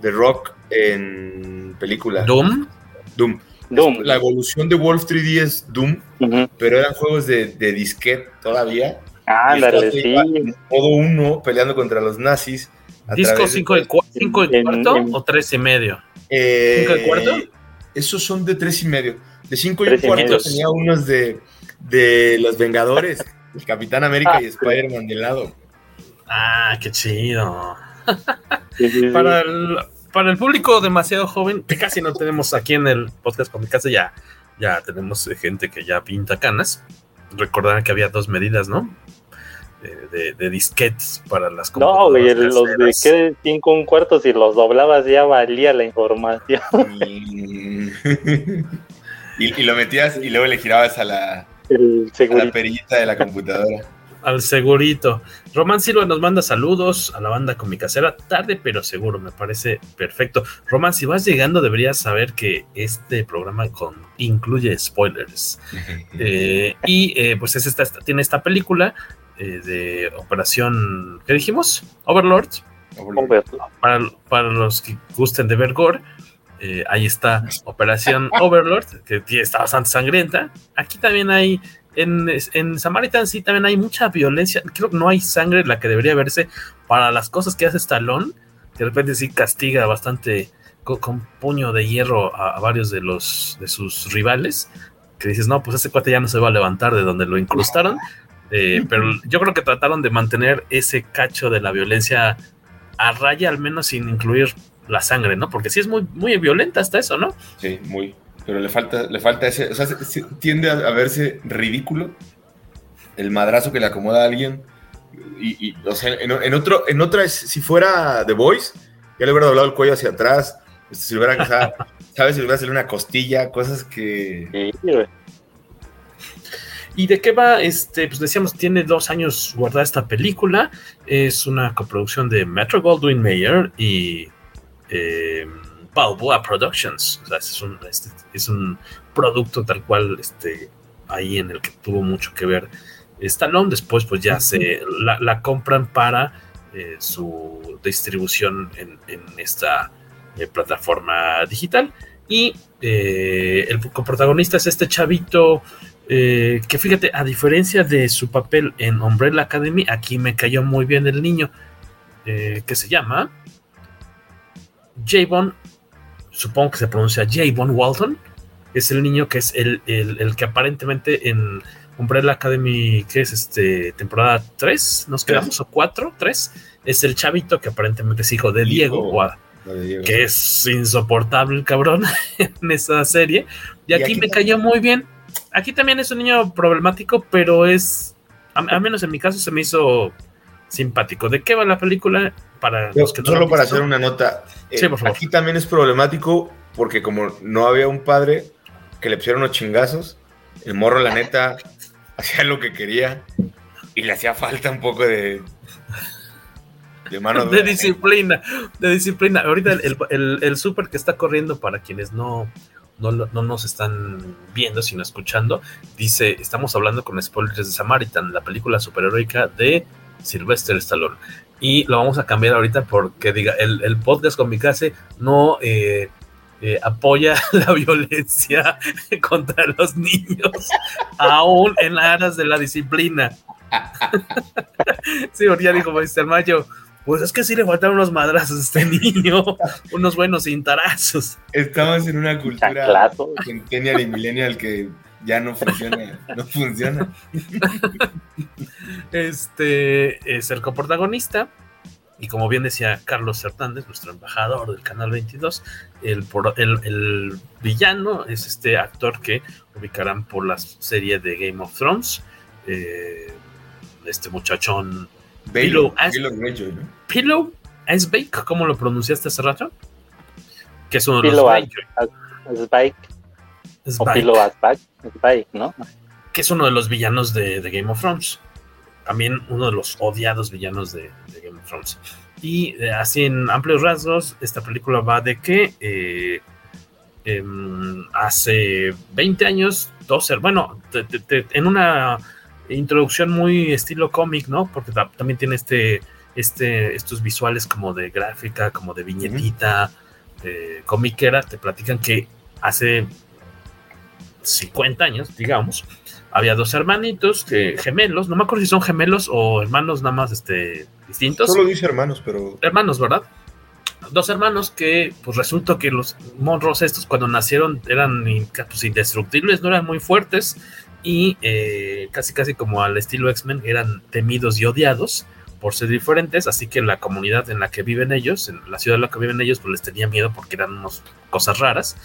The Rock en película. Doom. Doom. La evolución de Wolf 3D es Doom, pero eran juegos de, de disquete todavía. Ah, sí. Todo uno peleando contra los nazis ¿Disco 5 y, cinco cuarto o 3 y medio? Eh, ¿5 y cuarto? Esos son de 3 y medio. De 5 y cuarto tenía unos de, de Los Vengadores, el Capitán América y Spider-Man de lado. Ah, qué chido. para, el, para el público demasiado joven, que casi no tenemos aquí en el podcast con mi casa, ya, ya tenemos gente que ya pinta canas. Recordarán que había dos medidas, ¿no? De, disquetes para las No, güey, los de que 5 un cuarto, si los doblabas ya valía la información. Y, lo metías y luego le girabas a la, a la perillita de la computadora. Al segurito. Román Silva nos manda saludos a la banda con mi casera. Tarde, pero seguro, me parece perfecto. Román, si vas llegando, deberías saber que este programa con, incluye spoilers. Eh, y eh, pues es esta, tiene esta película eh, de Operación, ¿qué dijimos? Overlord. Para, para, los que gusten de ver gore, eh, ahí está Operación Overlord, que está bastante sangrienta. Aquí también hay, en, en Samaritan sí también hay mucha violencia. Creo que no hay sangre la que debería verse para las cosas que hace Stallone, que de repente sí castiga bastante con, puño de hierro a, a, varios de los de sus rivales. Que dices, no, pues ese cuate ya no se va a levantar de donde lo incrustaron Eh, pero yo creo que trataron de mantener ese cacho de la violencia a raya, al menos sin incluir la sangre, ¿no? Porque sí es muy, muy violenta hasta eso, ¿no? Sí, muy. Pero le falta, le falta ese, o sea, tiende a, verse ridículo el madrazo que le acomoda a alguien. Y, o sea, en, otro, en otra, si fuera The Voice, ya le hubiera doblado el cuello hacia atrás, este, si hubiera, ¿sabes? Si le hubiera salido una costilla, cosas que... ¿Y de qué va? Este, pues decíamos, tiene dos años guardada esta película. Es una coproducción de Metro Goldwyn Mayer y eh, Balboa Productions. Es un, este, es un producto tal cual este, ahí en el que tuvo mucho que ver Stallone. Después, pues ya se la, compran para eh, su distribución en, esta eh, plataforma digital. Y el coprotagonista es este chavito eh, que fíjate, a diferencia de su papel en Umbrella Academy, aquí me cayó muy bien el niño, eh, que se llama Javon, supongo que se pronuncia Javon Walton, es el niño que es el, que aparentemente en Umbrella Academy, que es este temporada 3, nos quedamos, o 4, 3, es el chavito que aparentemente es hijo de Diego, que es insoportable el cabrón en esa serie, y aquí me cayó muy bien aquí también es un niño problemático, pero es, al menos en mi caso, se me hizo simpático. ¿De qué va la película? Para solo para hacer una nota. Eh, aquí también es problemático porque como no había un padre que le pusieron unos chingazos, el morro la neta hacía lo que quería y le hacía falta un poco de de mano de, disciplina, de disciplina. Ahorita el, el, el súper que está corriendo para quienes no no, nos están viendo, sino escuchando, dice, estamos hablando con spoilers de Samaritan, la película superheroica de Sylvester Stallone. Y lo vamos a cambiar ahorita porque diga, el, el podcast con mi casa no eh, eh, apoya la violencia contra los niños, aún en aras de la disciplina. sí, ya dijo Mr. Mayo, pues es que sí le faltaron unos madrazos a este niño, unos buenos cintarazos. Estamos en una cultura centennial y millennial que ya no funciona, no funciona. Este es el coprotagonista. Y como bien decía Carlos Hernández, nuestro embajador del Canal 22, el, el, villano es este actor que ubicarán por la serie de Game of Thrones. Eh, este muchachón Pillow, Pillow, Bake, ¿cómo lo pronunciaste hace rato? Que es uno de los. O Pillow Spike, ¿no? Que es uno de los villanos de, Game of Thrones. También uno de los odiados villanos de, Game of Thrones. Y eh, así en amplios rasgos, esta película va de que eh, em, hace 20 años, dos, bueno, en una introducción muy estilo cómic, ¿no? Porque también tiene este, este, estos visuales como de gráfica, como de viñetita, de comiquera. Te platican que hace 50 años, digamos, había dos hermanitos que, gemelos, no me acuerdo si son gemelos o hermanos nada más este, distintos. Solo dice hermanos, pero. Hermanos, ¿verdad? Dos hermanos que, pues resulta que los monros estos cuando nacieron eran pues, indestructibles, no eran muy fuertes, y eh, casi casi como al estilo X-Men eran temidos y odiados por ser diferentes, así que la comunidad en la que viven ellos, en la ciudad en la que viven ellos, pues les tenía miedo porque eran unas cosas raras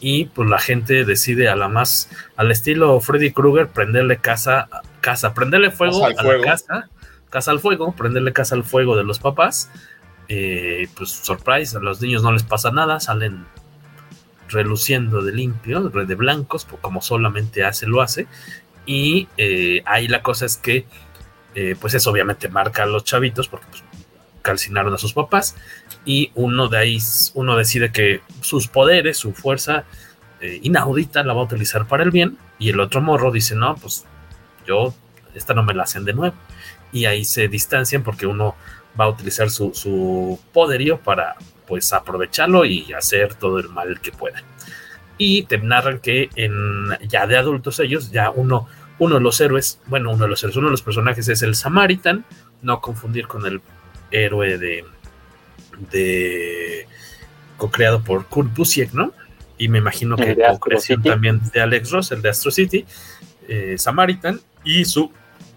y pues la gente decide a la más al estilo Freddy Krueger prenderle casa casa, prenderle fuego a la casa, casa al fuego, prenderle casa al fuego de los papás. Eh, pues surprise, a los niños no les pasa nada, salen reluciendo de limpio, de blancos, como solamente hace, lo hace. Y eh, ahí la cosa es que, eh, pues eso obviamente marca a los chavitos, porque pues, calcinaron a sus papás. Y uno de ahí, uno decide que sus poderes, su fuerza eh, inaudita, la va a utilizar para el bien. Y el otro morro dice, no, pues yo, esta no me la hacen de nuevo. Y ahí se distancian porque uno va a utilizar su, su poderío para pues aprovecharlo y hacer todo el mal que pueda. Y te narran que en, ya de adultos ellos, ya uno, uno de los héroes, bueno, uno de los héroes, uno de los personajes es el Samaritan, no confundir con el héroe de, de co-creado por Kurt Busiek, ¿no? Y me imagino que co-creación también de Alex Ross, el de Astro City, eh, Samaritan, y su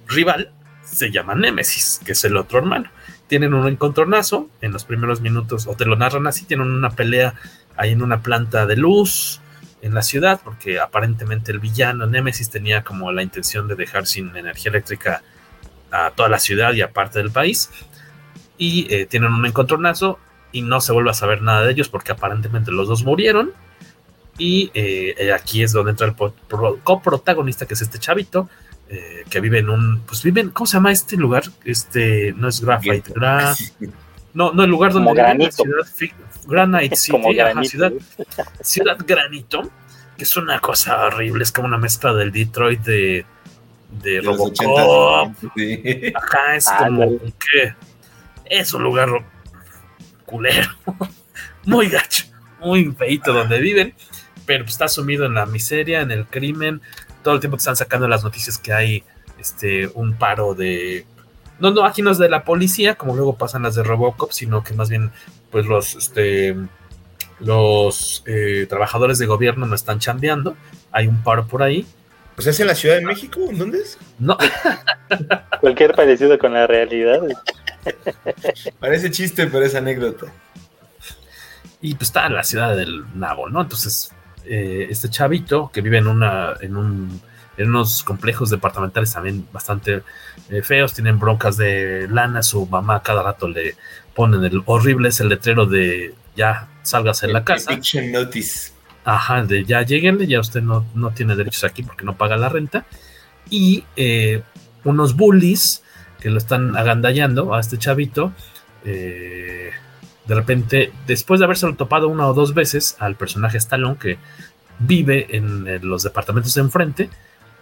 rival se llama Némesis, que es el otro hermano. Tienen un encontronazo en los primeros minutos, o te lo narran así, tienen una pelea ahí en una planta de luz en la ciudad, porque aparentemente el villano Némesis tenía como la intención de dejar sin energía eléctrica a toda la ciudad y a parte del país. Y eh, tienen un encontronazo y no se vuelve a saber nada de ellos porque aparentemente los dos murieron. Y eh, aquí es donde entra el coprotagonista, que es este chavito, eh, que vive en un, pues viven, ¿cómo se llama este lugar? Este, no es Graphite, no, no, el lugar donde vive la ciudad, Granite City, ciudad, ciudad Granito, que es una cosa horrible, es como una mezcla del Detroit de, de Robocop. Acá es como que es un lugar culero, muy gacho, muy feito donde viven, pero pues, está sumido en la miseria, en el crimen, todo el tiempo te están sacando las noticias que hay este, un paro de... No, no, aquí no es de la policía, como luego pasan las de Robocop, sino que más bien, pues los, este, los eh, trabajadores de gobierno no están chambeando, hay un paro por ahí. Pues es en la Ciudad de México, ¿en dónde es? No. Cualquier parecido con la realidad. Parece chiste, pero es anécdota. Y pues está en la ciudad del Nabo, ¿no? Entonces, eh, este chavito que vive en, una, en, un, en unos complejos departamentales también bastante eh, feos, tienen broncas de lana, su mamá cada rato le ponen el horrible es el letrero de ya salgas en la casa. notice. Ajá, de ya lleguenle, ya usted no, no, tiene derechos aquí porque no paga la renta. Y eh, unos bullies que lo están agandallando a este chavito. Eh, de repente, después de haberse topado una o dos veces al personaje Stallone que vive en, los departamentos de enfrente,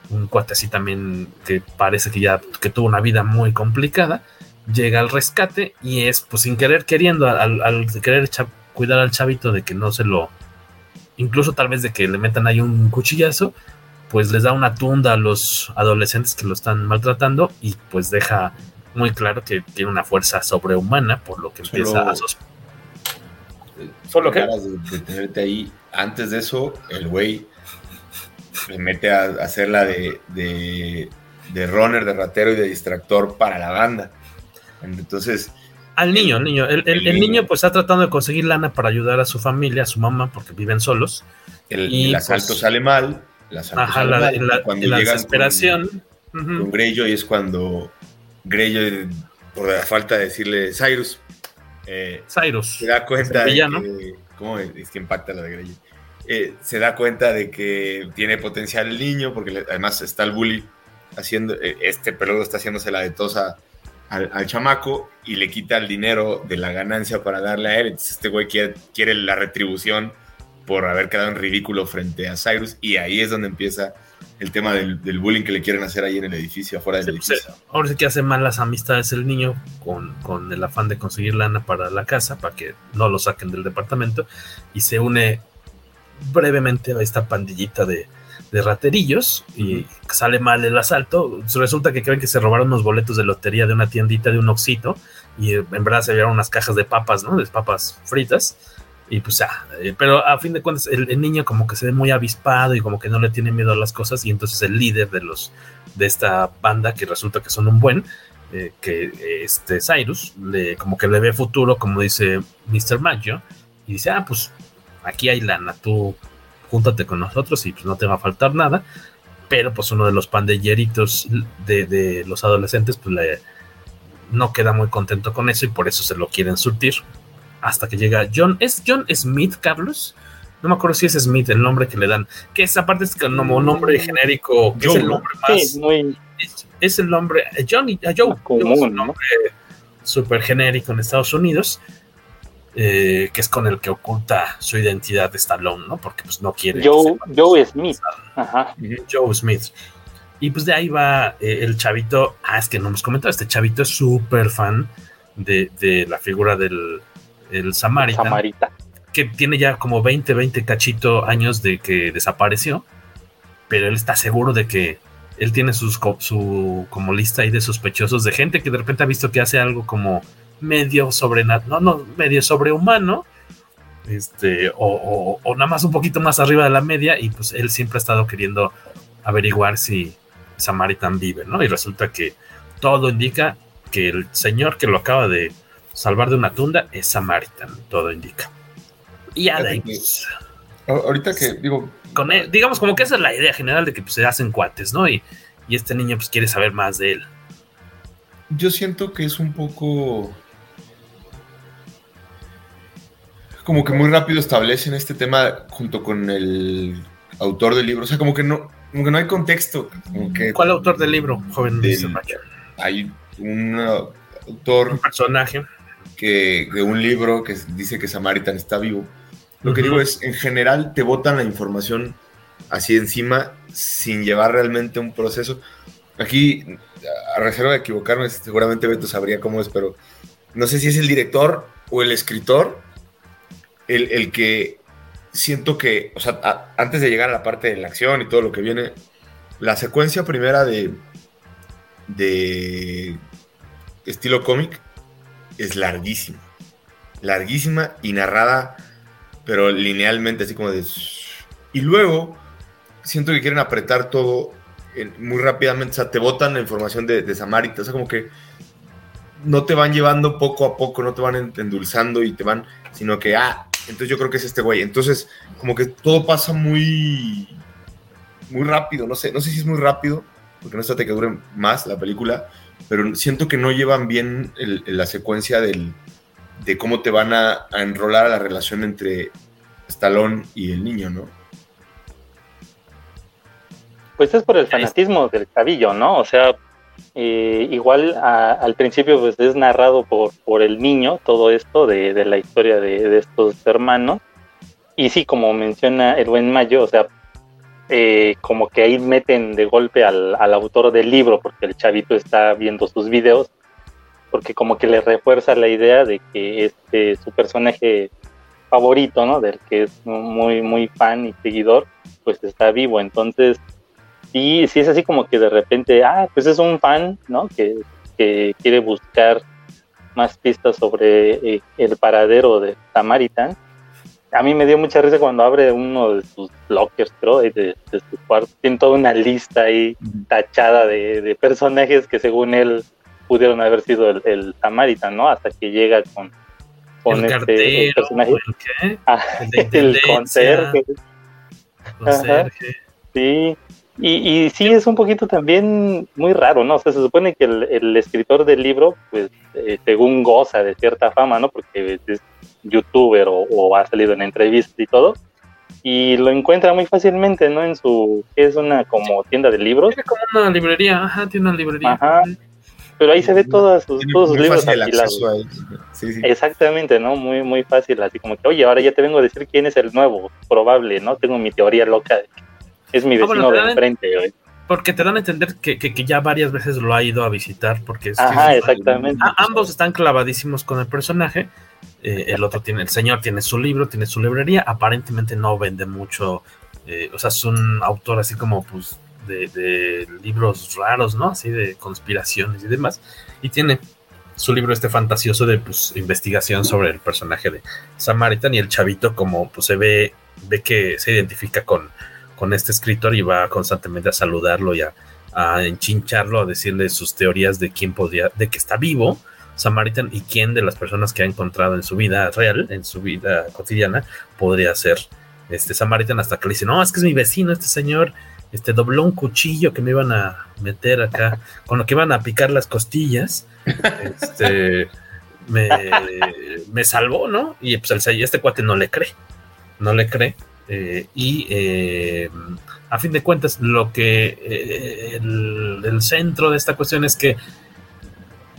un cuate así también que parece que ya que tuvo una vida muy complicada, llega al rescate y es pues sin querer queriendo, al, querer cuidar al chavito de que no se lo, incluso tal vez de que le metan ahí un cuchillazo, pues les da una tunda a los adolescentes que lo están maltratando y pues deja muy claro que tiene una fuerza sobrehumana, por lo que empieza a sospechar Solo que. De, tenerte ahí. Antes de eso, el güey se mete a, hacer la de, de, runner, de ratero y de distractor para la banda. Entonces. Al niño, el, niño. El, niño, pues está tratando de conseguir lana para ayudar a su familia, a su mamá, porque viven solos. El, y, el asalto pues, sale mal. El asalto sale mal. cuando la desesperación. Con, Greyjoy es cuando Greyjoy, por la falta de decirle, Cyrus, eh, Cyrus. Se da cuenta de que, ¿Cómo es que impacta la de Grey? Eh, se da cuenta de que tiene potencial el niño, porque además está el bully haciendo, eh, este peludo está haciéndose la de tosa al, chamaco y le quita el dinero de la ganancia para darle a él. Entonces este güey quiere, quiere la retribución por haber quedado en ridículo frente a Cyrus y ahí es donde empieza el tema del, bullying que le quieren hacer ahí en el edificio, afuera del pues, edificio. ahora sí que hace malas amistades el niño con, con, el afán de conseguir lana para la casa, para que no lo saquen del departamento, y se une brevemente a esta pandillita de, de raterillos y sale mal el asalto. Resulta que creen que se robaron unos boletos de lotería de una tiendita de un oxito y en verdad se vieron unas cajas de papas, ¿no? De papas fritas y pues ya, eh, pero a fin de cuentas el, niño como que se ve muy avispado y como que no le tiene miedo a las cosas y entonces el líder de los de esta banda que resulta que son un buen eh, que este Cyrus le como que le ve futuro como dice Mr. Maggio y dice ah pues aquí hay lana tú júntate con nosotros y pues no te va a faltar nada pero pues uno de los pandilleritos de, de los adolescentes pues le no queda muy contento con eso y por eso se lo quieren surtir hasta que llega John. ¿Es John Smith, Carlos? No me acuerdo si es Smith el nombre que le dan. Que esa parte es como nombre genérico, que es el nombre más. es, el nombre. Eh, John y eh, Joe. es un nombre súper genérico en Estados Unidos. Eh, que es con el que oculta su identidad de Stallone, ¿no? Porque pues no quiere. Joe, Joe Smith. Ajá. Joe Smith. Y pues de ahí va el chavito. Ah, es que no hemos comentado. Este chavito es súper fan de, de la figura del, el Samarita, que tiene ya como 20, 20 cachito años de que desapareció, pero él está seguro de que él tiene sus, su como lista ahí de sospechosos de gente que de repente ha visto que hace algo como medio sobrenatural, no, no, medio sobrehumano, este, o, o, nada más un poquito más arriba de la media, y pues él siempre ha estado queriendo averiguar si, Samaritan vive, ¿no? Y resulta que todo indica que el señor que lo acaba de salvar de una tunda es Samaritan, todo indica. Y ya de ahí, pues, Ahorita que digo. Con él, digamos como que esa es la idea general de que pues, se hacen cuates, ¿no? Y, y este niño pues quiere saber más de él. Yo siento que es un poco como que muy rápido establecen este tema junto con el autor del libro. O sea, como que no, como que no hay contexto. Como que ¿Cuál autor del libro, joven del, Hay un autor. Un personaje. Que, de un libro que dice que Samaritan está vivo. Lo que digo es, en general te botan la información así encima sin llevar realmente un proceso. Aquí, a reserva de equivocarme, seguramente Beto sabría cómo es, pero no sé si es el director o el escritor el, que siento que, o sea, antes de llegar a la parte de la acción y todo lo que viene, la secuencia primera de, de estilo cómic es larguísima. Larguísima y narrada, pero linealmente, así como de... Y luego, siento que quieren apretar todo muy rápidamente, o sea, te botan la información de, de Samarita, o sea, como que no te van llevando poco a poco, no te van endulzando y te van, sino que, ah, entonces yo creo que es este güey. Entonces, como que todo pasa muy, muy rápido. No sé, no sé si es muy rápido, porque no trata que dure más la película, pero siento que no llevan bien la secuencia del, de cómo te van a, enrolar a la relación entre Stallone y el niño, ¿no? Pues es por el fanatismo del cabillo, ¿no? O sea, eh, igual al principio pues es narrado por, por el niño todo esto de, de la historia de, de, estos hermanos y sí como menciona el buen Mayo o sea eh, como que ahí meten de golpe al, al, autor del libro porque el chavito está viendo sus videos porque como que le refuerza la idea de que este su personaje favorito no del que es muy muy fan y seguidor pues está vivo entonces sí, sí es así como que de repente, ah, pues es un fan, ¿no? Que, quiere buscar más pistas sobre eh, el paradero de Samaritan. A mí me dio mucha risa cuando abre uno de sus lockers, creo, de, de su cuarto. Tiene toda una lista ahí tachada de, personajes que según él pudieron haber sido el, Samaritan, ¿no? Hasta que llega con, con este personaje. ¿El, qué? Ah, el conserje. Sí, y, y, sí es un poquito también muy raro, ¿no? O sea, se supone que el, escritor del libro, pues, eh, según goza de cierta fama, ¿no? Porque es youtuber o, ha salido en entrevistas y todo, y lo encuentra muy fácilmente, ¿no? En su, es una como tienda de libros. Tiene como una librería, ajá, tiene una librería. Ajá. Pero ahí se ve todas sus, todos sus libros apilados. Sí, sí. Exactamente, ¿no? Muy, muy fácil, así como que, oye, ahora ya te vengo a decir quién es el nuevo, probable, ¿no? Tengo mi teoría loca de que es mi ah, vecino de enfrente, Porque te dan a entender que, ya varias veces lo ha ido a visitar, porque es Ajá, exactamente. ambos están clavadísimos con el personaje. Eh, el otro tiene, el señor tiene su libro, tiene su librería. Aparentemente no vende mucho. Eh, o sea, es un autor así como pues de, libros raros, ¿no? Así de conspiraciones y demás. Y tiene su libro este fantasioso de pues, investigación sobre el personaje de Samaritan y el chavito como pues se ve, ve que se identifica con, con este escritor y va constantemente a saludarlo y a, enchincharlo, a decirle sus teorías de quién podría, de que está vivo Samaritan y quién de las personas que ha encontrado en su vida real, en su vida cotidiana, podría ser este Samaritan hasta que le dice, no, es que es mi vecino, este señor, este dobló un cuchillo que me iban a meter acá, con lo que iban a picar las costillas, este, me, me salvó, ¿no? Y pues el, este cuate no le cree, no le cree eh, y eh, a fin de cuentas, lo que eh, el, centro de esta cuestión es que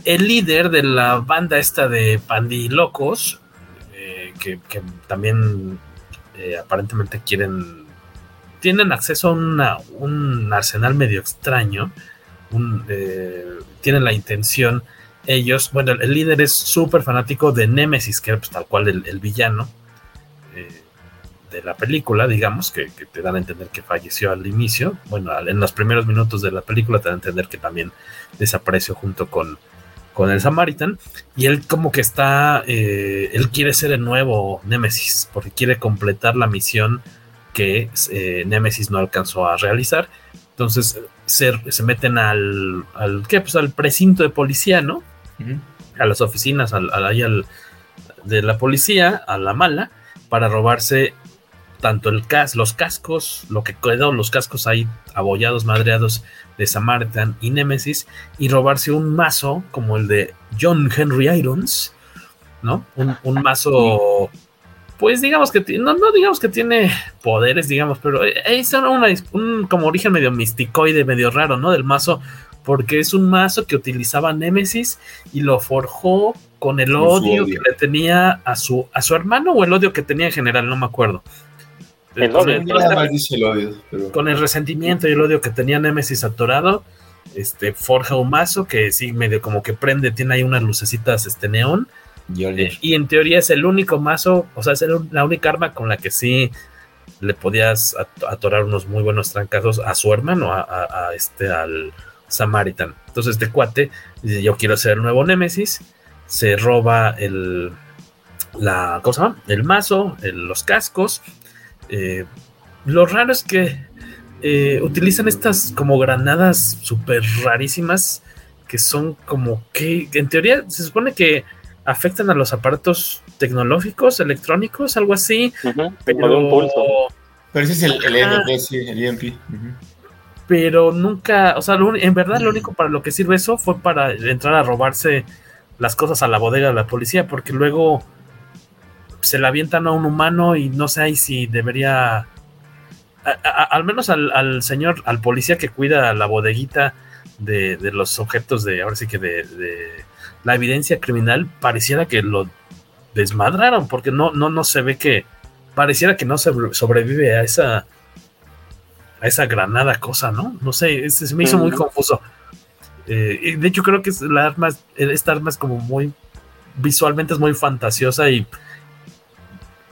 el líder de la banda esta de pandilocos, que, que, también aparentemente quieren, tienen acceso a un arsenal medio extraño, tienen la intención ellos, bueno, el líder es súper fanático de Nemesis, que era pues, tal cual el, villano de la película, digamos, que, te dan a entender que falleció al inicio. Bueno, en los primeros minutos de la película te dan a entender que también desapareció junto con, con el Samaritan. Y él como que está, eh, él quiere ser el nuevo Némesis, porque quiere completar la misión que eh, Némesis no alcanzó a realizar. Entonces se, se meten al, al, ¿qué? Pues al precinto de policía, ¿no? A las oficinas, al, al, de la policía, a la mala, para robarse tanto el cas los cascos, lo que quedó, los cascos ahí abollados, madreados de Samaritan y Nemesis, y robarse un mazo como el de John Henry Irons, ¿no? Un, un mazo pues digamos que no, no digamos que tiene poderes, digamos, pero es una, un como origen medio misticoide, medio raro, ¿no? Del mazo, porque es un mazo que utilizaba Némesis y lo forjó con el odio, que le tenía a su, a su hermano o el odio que tenía en general, no me acuerdo. El odio, Con el resentimiento y el odio que tenía Némesis atorado, este, forja un mazo que sí, medio como que prende, tiene ahí unas lucecitas este neón eh, y en teoría es el único mazo, o sea, es la única arma con la que sí le podías atorar unos muy buenos trancazos a su hermano, a, este, al Samaritan. Entonces este cuate dice, yo quiero ser el nuevo Némesis, se roba el, la, cosa El mazo, los cascos. Eh, lo raro es que eh, utilizan estas como granadas súper rarísimas que son como que en teoría se supone que afectan a los aparatos tecnológicos, electrónicos, algo así. pero... Pero ese es el, el EMP, sí, el EMP. Pero nunca, o sea, en verdad lo único para lo que sirve eso fue para entrar a robarse las cosas a la bodega de la policía, porque luego se la avientan a un humano y no sé ahí si debería, al menos al, señor, al policía que cuida la bodeguita de, los objetos de, ahora sí que de la evidencia criminal pareciera que lo desmadraron, porque no, no, no se ve que, pareciera que no se sobrevive a esa, a esa granada cosa, ¿no? No sé, se me hizo muy confuso. Eh, de hecho, creo que la arma, esta arma es como muy, visualmente es muy fantasiosa y,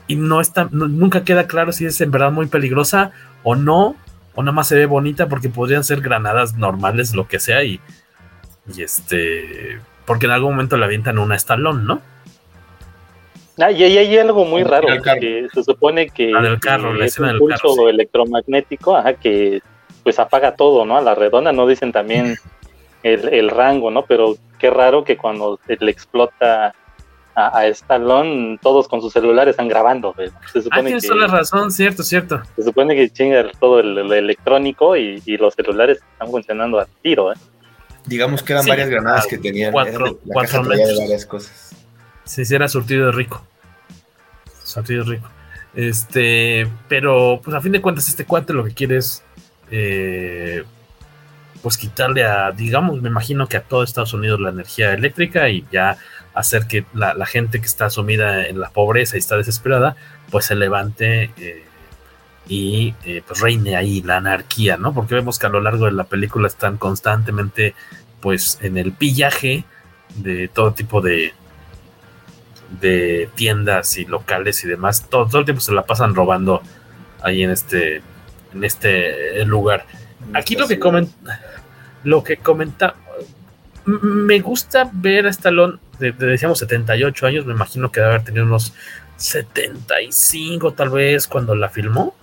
y no está, nunca queda claro si es en verdad muy peligrosa o no, o nada más se ve bonita porque podrían ser granadas normales, lo que sea, y, y este, porque en algún momento le avientan una estalón, ¿no? Ah, y ahí hay algo muy raro, que se supone que, del carro, la es un pulso electromagnético, ajá, que pues apaga todo, ¿no? A la redonda no dicen también el, rango, ¿no? Pero qué raro que cuando le explota a, a Stallone, todos con sus celulares están grabando. Se supone ah, tienes que, toda la razón, cierto, cierto. Se supone que chinga todo el, electrónico y, y, los celulares están funcionando a tiro, ¿eh? Digamos que eran varias granadas que tenían. Cuatro, la cuatro de varias cosas. Sí, sí, era surtido de rico. Surtido de rico. Este, pero pues a fin de cuentas, este cuate lo que quiere es eh, pues quitarle a, digamos, me imagino que a todo Estados Unidos la energía eléctrica y ya hacer que la, gente que está sumida en la pobreza y está desesperada, pues se levante eh, y eh, pues reine ahí la anarquía, ¿no? Porque vemos que a lo largo de la película están constantemente pues en el pillaje de todo tipo de de tiendas y locales y demás, todo, todo el tiempo se la pasan robando ahí en este en este lugar. Aquí lo que comenta lo que comenta me gusta ver a Stallone de, decíamos 78 años, me imagino que debe haber tenido unos 75 tal vez cuando la filmó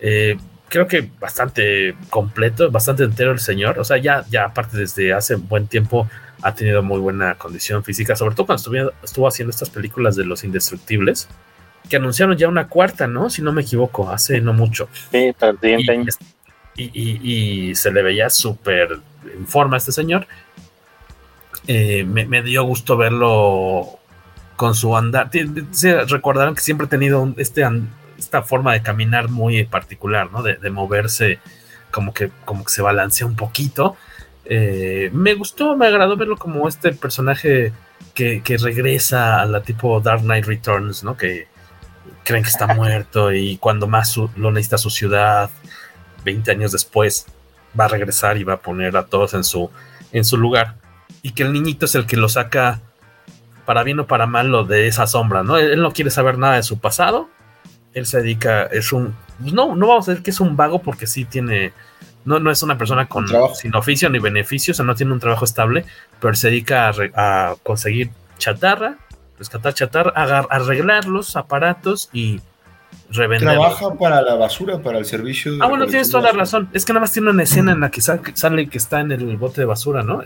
eh, creo que bastante completo, bastante entero el señor. O sea, ya, ya aparte desde hace buen tiempo ha tenido muy buena condición física, sobre todo cuando estuvo, estuvo haciendo estas películas de los indestructibles, que anunciaron ya una cuarta, ¿no? Si no me equivoco, hace no mucho. Sí, y, y, se le veía súper en forma a este señor. Eh, me, dio gusto verlo con su andar. Se recordaron que siempre ha tenido este esta forma de caminar muy particular, ¿no? De, moverse como que, como que se balancea un poquito. Eh, me gustó, me agradó verlo como este personaje que, regresa a la tipo Dark Knight Returns, ¿no? Que creen que está muerto y cuando más lo necesita su ciudad, 20 años después, va a regresar y va a poner a todos en su, en su lugar. Y que el niñito es el que lo saca para bien o para mal lo de esa sombra, ¿no? él no quiere saber nada de su pasado él se dedica, es un, no, no vamos a decir que es un vago porque sí tiene, no, no es una persona con, sin oficio ni beneficio, o sea, no tiene un trabajo estable, pero se dedica a, conseguir chatarra, rescatar chatarra, arreglar los aparatos y Trabaja para la basura, para el servicio. ah, bueno, tienes toda la razón. Es que nada más tiene una escena en la que sale que está en el bote de basura, ¿no?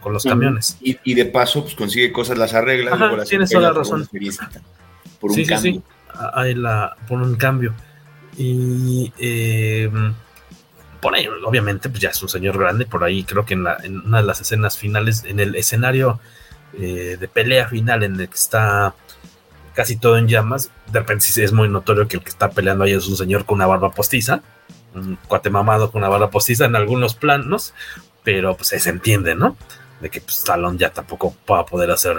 con los camiones. Y, de paso, pues consigue cosas, las arregla. Ajá, las tienes toda la razón. Por un sí, cambio. Sí, sí. Ahí la, por un cambio. Y eh, por ahí, obviamente, pues ya es un señor grande. Por ahí creo que en, la, en una de las escenas finales, en el escenario eh, de pelea final en el que está casi todo en llamas, de repente es muy notorio que el que está peleando ahí es un señor con una barba postiza, un cuate mamado con una barba postiza en algunos planos, pero pues se entiende, ¿no? De que pues, ya tampoco va a poder hacer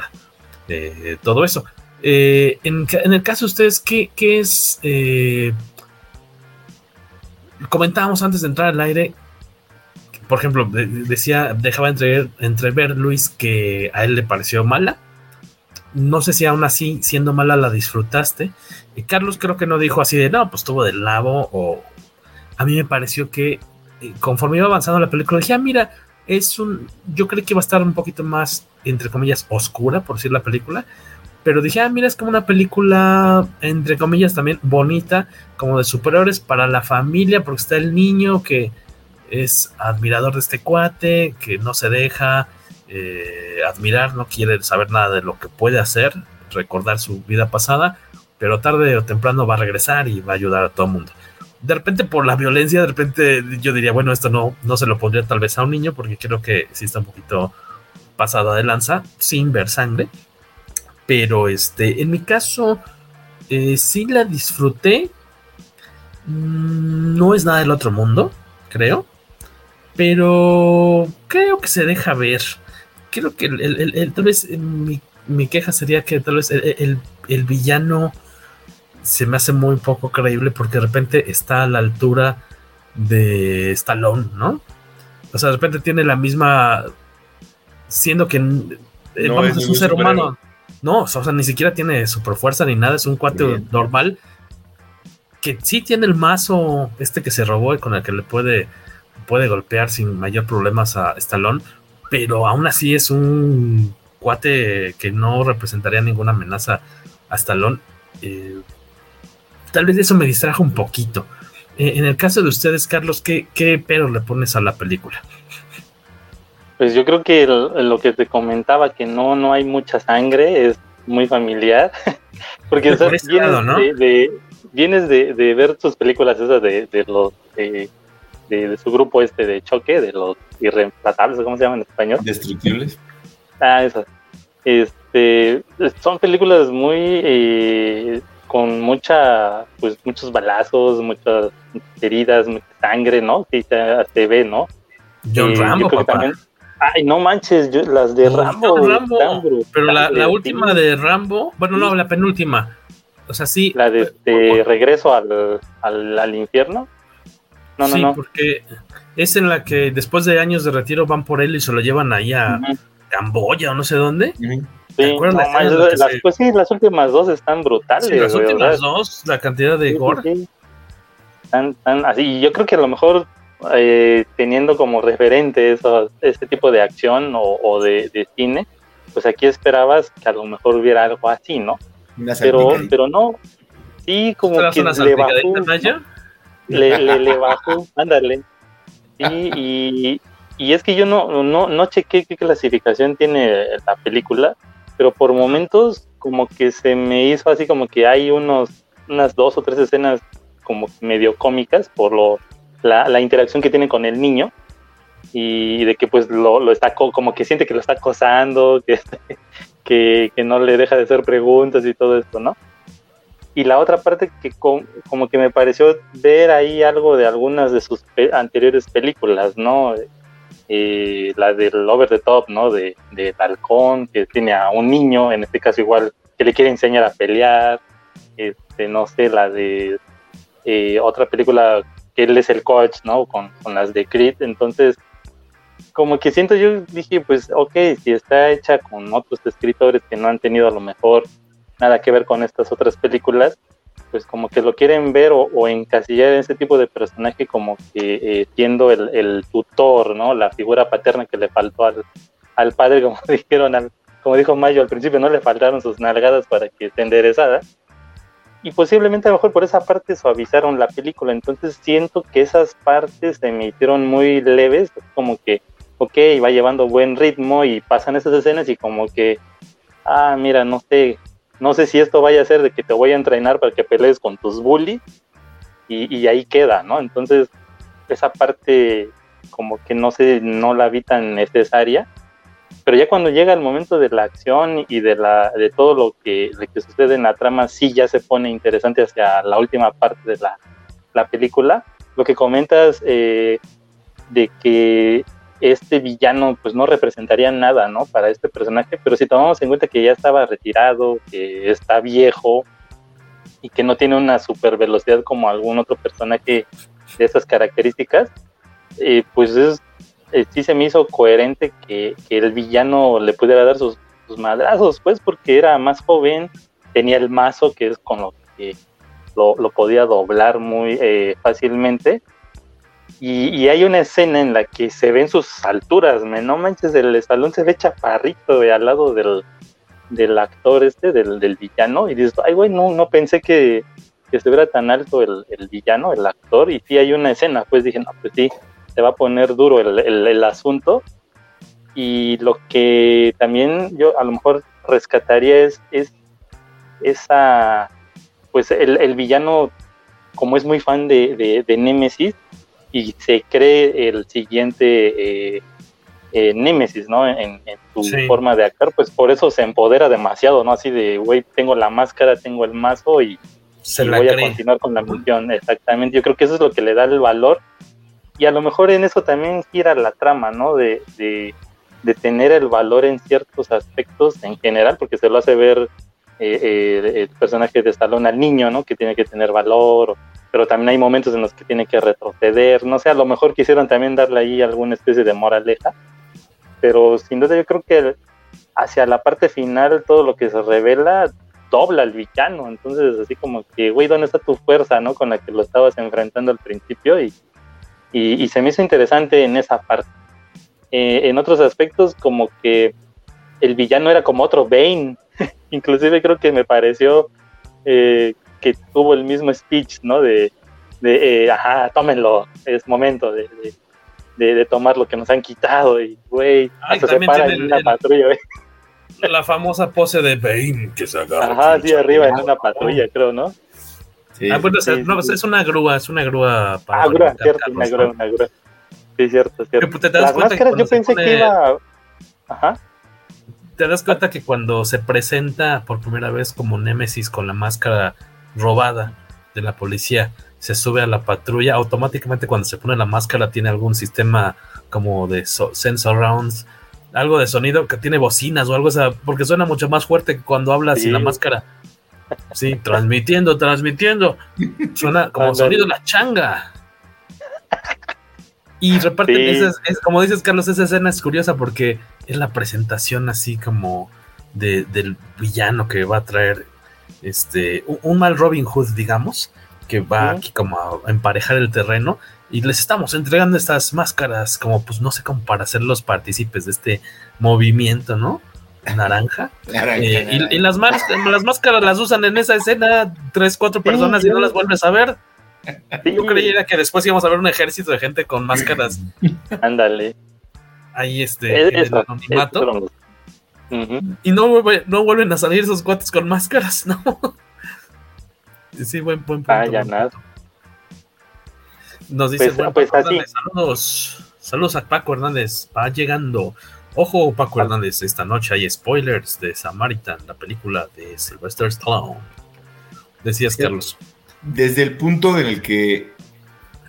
eh, todo eso. Eh, en, el caso de ustedes, ¿qué, es? comentábamos antes de entrar al aire por ejemplo, decía, dejaba entrever, entrever Luis que a él le pareció mala. No sé si aún así, siendo mala, la disfrutaste. Y Carlos creo que no dijo así de, no, pues tuvo del lavo. O a mí me pareció que eh, conforme iba avanzando la película, dije, ah, mira, es un. Yo creí que iba a estar un poquito más, entre comillas, oscura, por decir la película. Pero dije, ah, mira, es como una película, entre comillas, también bonita, como de superiores para la familia, porque está el niño que es admirador de este cuate, que no se deja eh, admirar, no quiere saber nada de lo que puede hacer, recordar su vida pasada, pero tarde o temprano va a regresar y va a ayudar a todo el mundo. De repente por la violencia, de repente yo diría, bueno, esto no, no se lo pondría tal vez a un niño, porque creo que sí está un poquito pasada de lanza, sin ver sangre. Pero este, en mi caso, eh, sí la disfruté. Mm, no es nada del otro mundo, creo pero creo que se deja ver. Creo que el, tal vez mi, queja sería que tal vez el, villano se me hace muy poco creíble porque de repente está a la altura de Stallone, ¿no? O sea, de repente tiene la misma. Siendo que. Eh, vamos, es un ser humano. No, o sea, ni siquiera tiene super fuerza ni nada, es un cuate normal. Que sí tiene el mazo este que se robó y con el que le puede puede golpear sin mayor problemas a Stallone, pero aún así es un cuate que no representaría ninguna amenaza a Stallone. Eh, tal vez eso me distrajo un poquito. Eh, en el caso de ustedes, Carlos, ¿qué, ¿qué, pero le pones a la película? Pues yo creo que lo que te comentaba, que no, no hay mucha sangre, es muy familiar. Porque vienes, de, ver tus películas esas de, de los de, su grupo este de choque, de los irreemplazables, ¿cómo se llaman en español? Destructibles. Ah, esas. Este, son películas muy eh, con mucha, pues muchos balazos, muchas heridas, mucha sangre, ¿no? Que se, ve, ¿no? John eh, Rambo, También, ay, no manches, las de Rambo, Pero la, última de Rambo, bueno, no, la penúltima. O sea, sí. La de, regreso al, al, al infierno sí, porque es en la que después de años de retiro van por él y se lo llevan ahí a Camboya o no sé dónde. Sí, las, pues sí, las últimas dos están brutales. las últimas dos, la cantidad de gore. así, yo creo que a lo mejor eh, teniendo como referente eso, este tipo de acción o, de, cine, pues aquí esperabas que a lo mejor hubiera algo así, ¿no? Pero, pero no, sí, como que le bajó le, le, bajó, ándale. y, y, es que yo no, no, no chequé qué clasificación tiene la película, pero por momentos como que se me hizo así como que hay unos, unas dos o tres escenas como medio cómicas por lo, la, la interacción que tiene con el niño y de que pues lo, lo está como que siente que lo está acosando, que, que, que no le deja de hacer preguntas y todo esto, ¿no? Y la otra parte que como que me pareció ver ahí algo de algunas de sus anteriores películas, ¿no? Eh, la del Over the Top, ¿no? De, de que tiene a un niño, en este caso igual, que le quiere enseñar a pelear, este, no sé, la de eh, otra película que él es el coach, ¿no? Con, con las de Creed, entonces como que siento yo dije pues ok si está hecha con otros escritores que no han tenido a lo mejor nada que ver con estas otras películas, pues como que lo quieren ver o, encasillar en ese tipo de personaje como que eh, siendo el, tutor, ¿no? La figura paterna que le faltó al, al padre, como dijeron, al, como dijo Mayo al principio, no le faltaron sus nalgadas para que esté enderezada. y posiblemente a lo mejor por esa parte suavizaron la película, entonces siento que esas partes se me hicieron muy leves, como que, ok, va llevando buen ritmo y pasan esas escenas y como que, ah, mira, no sé, no sé si esto vaya a ser de que te voy a entrenar para que pelees con tus bullies y, y ahí queda, ¿no? Entonces, esa parte como que no sé, no la vi tan necesaria pero ya cuando llega el momento de la acción y de, la, de todo lo que, que sucede en la trama, sí ya se pone interesante hacia la última parte de la, la película. Lo que comentas eh, de que este villano pues no representaría nada, ¿no? Para este personaje, pero si tomamos en cuenta que ya estaba retirado, que está viejo y que no tiene una super velocidad como algún otro personaje de esas características, eh, pues es eh, sí se me hizo coherente que, el villano le pudiera dar sus, madrazos, pues, porque era más joven, tenía el mazo, que es con lo que lo, podía doblar muy eh, fácilmente. Y, hay una escena en la que se ven sus alturas, me no manches, el salón se ve chaparrito al lado del, del actor este, del, del, villano, y dices, ay, güey, no, no pensé que, que estuviera tan alto el, el, villano, el actor, y sí hay una escena, pues dije, no, pues sí, se va a poner duro el, el, asunto. Y lo que también yo a lo mejor rescataría es, es esa, pues el, el, villano, como es muy fan de, de, de, Nemesis, y se cree el siguiente eh, eh, Nemesis, ¿no? En, su forma de actuar, pues por eso se empodera demasiado, ¿no? Así de, güey, tengo la máscara, tengo el mazo y, voy a continuar con la misión. Exactamente, yo creo que eso es lo que le da el valor y a lo mejor en eso también gira la trama, ¿no? De, de, tener el valor en ciertos aspectos en general, porque se lo hace ver eh, eh, el personaje de Stallone al niño, ¿no? Que tiene que tener valor, pero también hay momentos en los que tiene que retroceder, no sé, a lo mejor quisieron también darle ahí alguna especie de moraleja, pero sin duda yo creo que hacia la parte final todo lo que se revela dobla al villano, entonces así como que, güey, ¿dónde está tu fuerza, no? Con la que lo estabas enfrentando al principio y y, se me hizo interesante en esa parte. Eh, en otros aspectos, como que el villano era como otro Bane, inclusive creo que me pareció eh, que tuvo el mismo speech, ¿no? De, de eh, ajá, tómenlo, es momento de, de, tomar lo que nos han quitado y, güey, hasta se para en una patrulla, La famosa pose de Bane que se agarra. Ajá, sí, arriba en una patrulla, creo, ¿no? ah, bueno, no, es una grúa, es una grúa para. Ah, grúa, cierto, una grúa, una grúa. Sí, cierto, cierto. ¿Te das Las máscaras yo pensé que iba. Ajá. Te das cuenta que cuando se presenta por primera vez como Némesis con la máscara robada de la policía, se sube a la patrulla, automáticamente cuando se pone la máscara tiene algún sistema como de sensor rounds, algo de sonido que tiene bocinas o algo, o porque suena mucho más fuerte que cuando hablas sin la máscara. Sí, transmitiendo, transmitiendo. Suena como sonido la changa. Y reparte, es, como dices, Carlos, esa escena es curiosa porque es la presentación así como del villano que va a traer este un, mal Robin Hood, digamos, que va aquí como a emparejar el terreno y les estamos entregando estas máscaras como pues no sé cómo para ser los partícipes de este movimiento, ¿no? naranja. Eh, y, las, las máscaras las usan en esa escena tres, cuatro personas y no las vuelves a ver. Yo creía que después íbamos a ver un ejército de gente con máscaras. Ándale. Ahí este, en el anonimato. Y no, no vuelven a salir esos cuates con máscaras, ¿no? sí, buen, buen punto. Ah, ya nada. Nos dice, pues, pues saludos. Saludos a Paco Hernández. Va llegando. Ojo, Paco Hernández, esta noche hay spoilers de Samaritan, la película de Sylvester Stallone. Decías, Carlos. Desde el punto en el que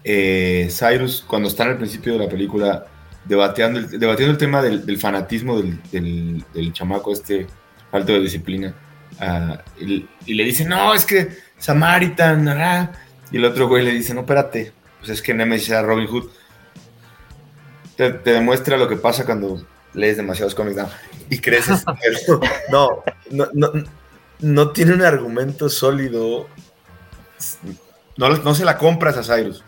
eh, Cyrus, cuando está en el principio de la película, debatiendo el, debatiendo el tema del, fanatismo del, chamaco este, falto de disciplina, ah, y, le dice, no, es que Samaritan, y el otro güey le dice, no, espérate, pues es que Nemesis era Robin Hood. te, demuestra lo que pasa cuando lees demasiados cómics y creces. no, no, no, no tiene un argumento sólido. No, no se la compras a Cyrus.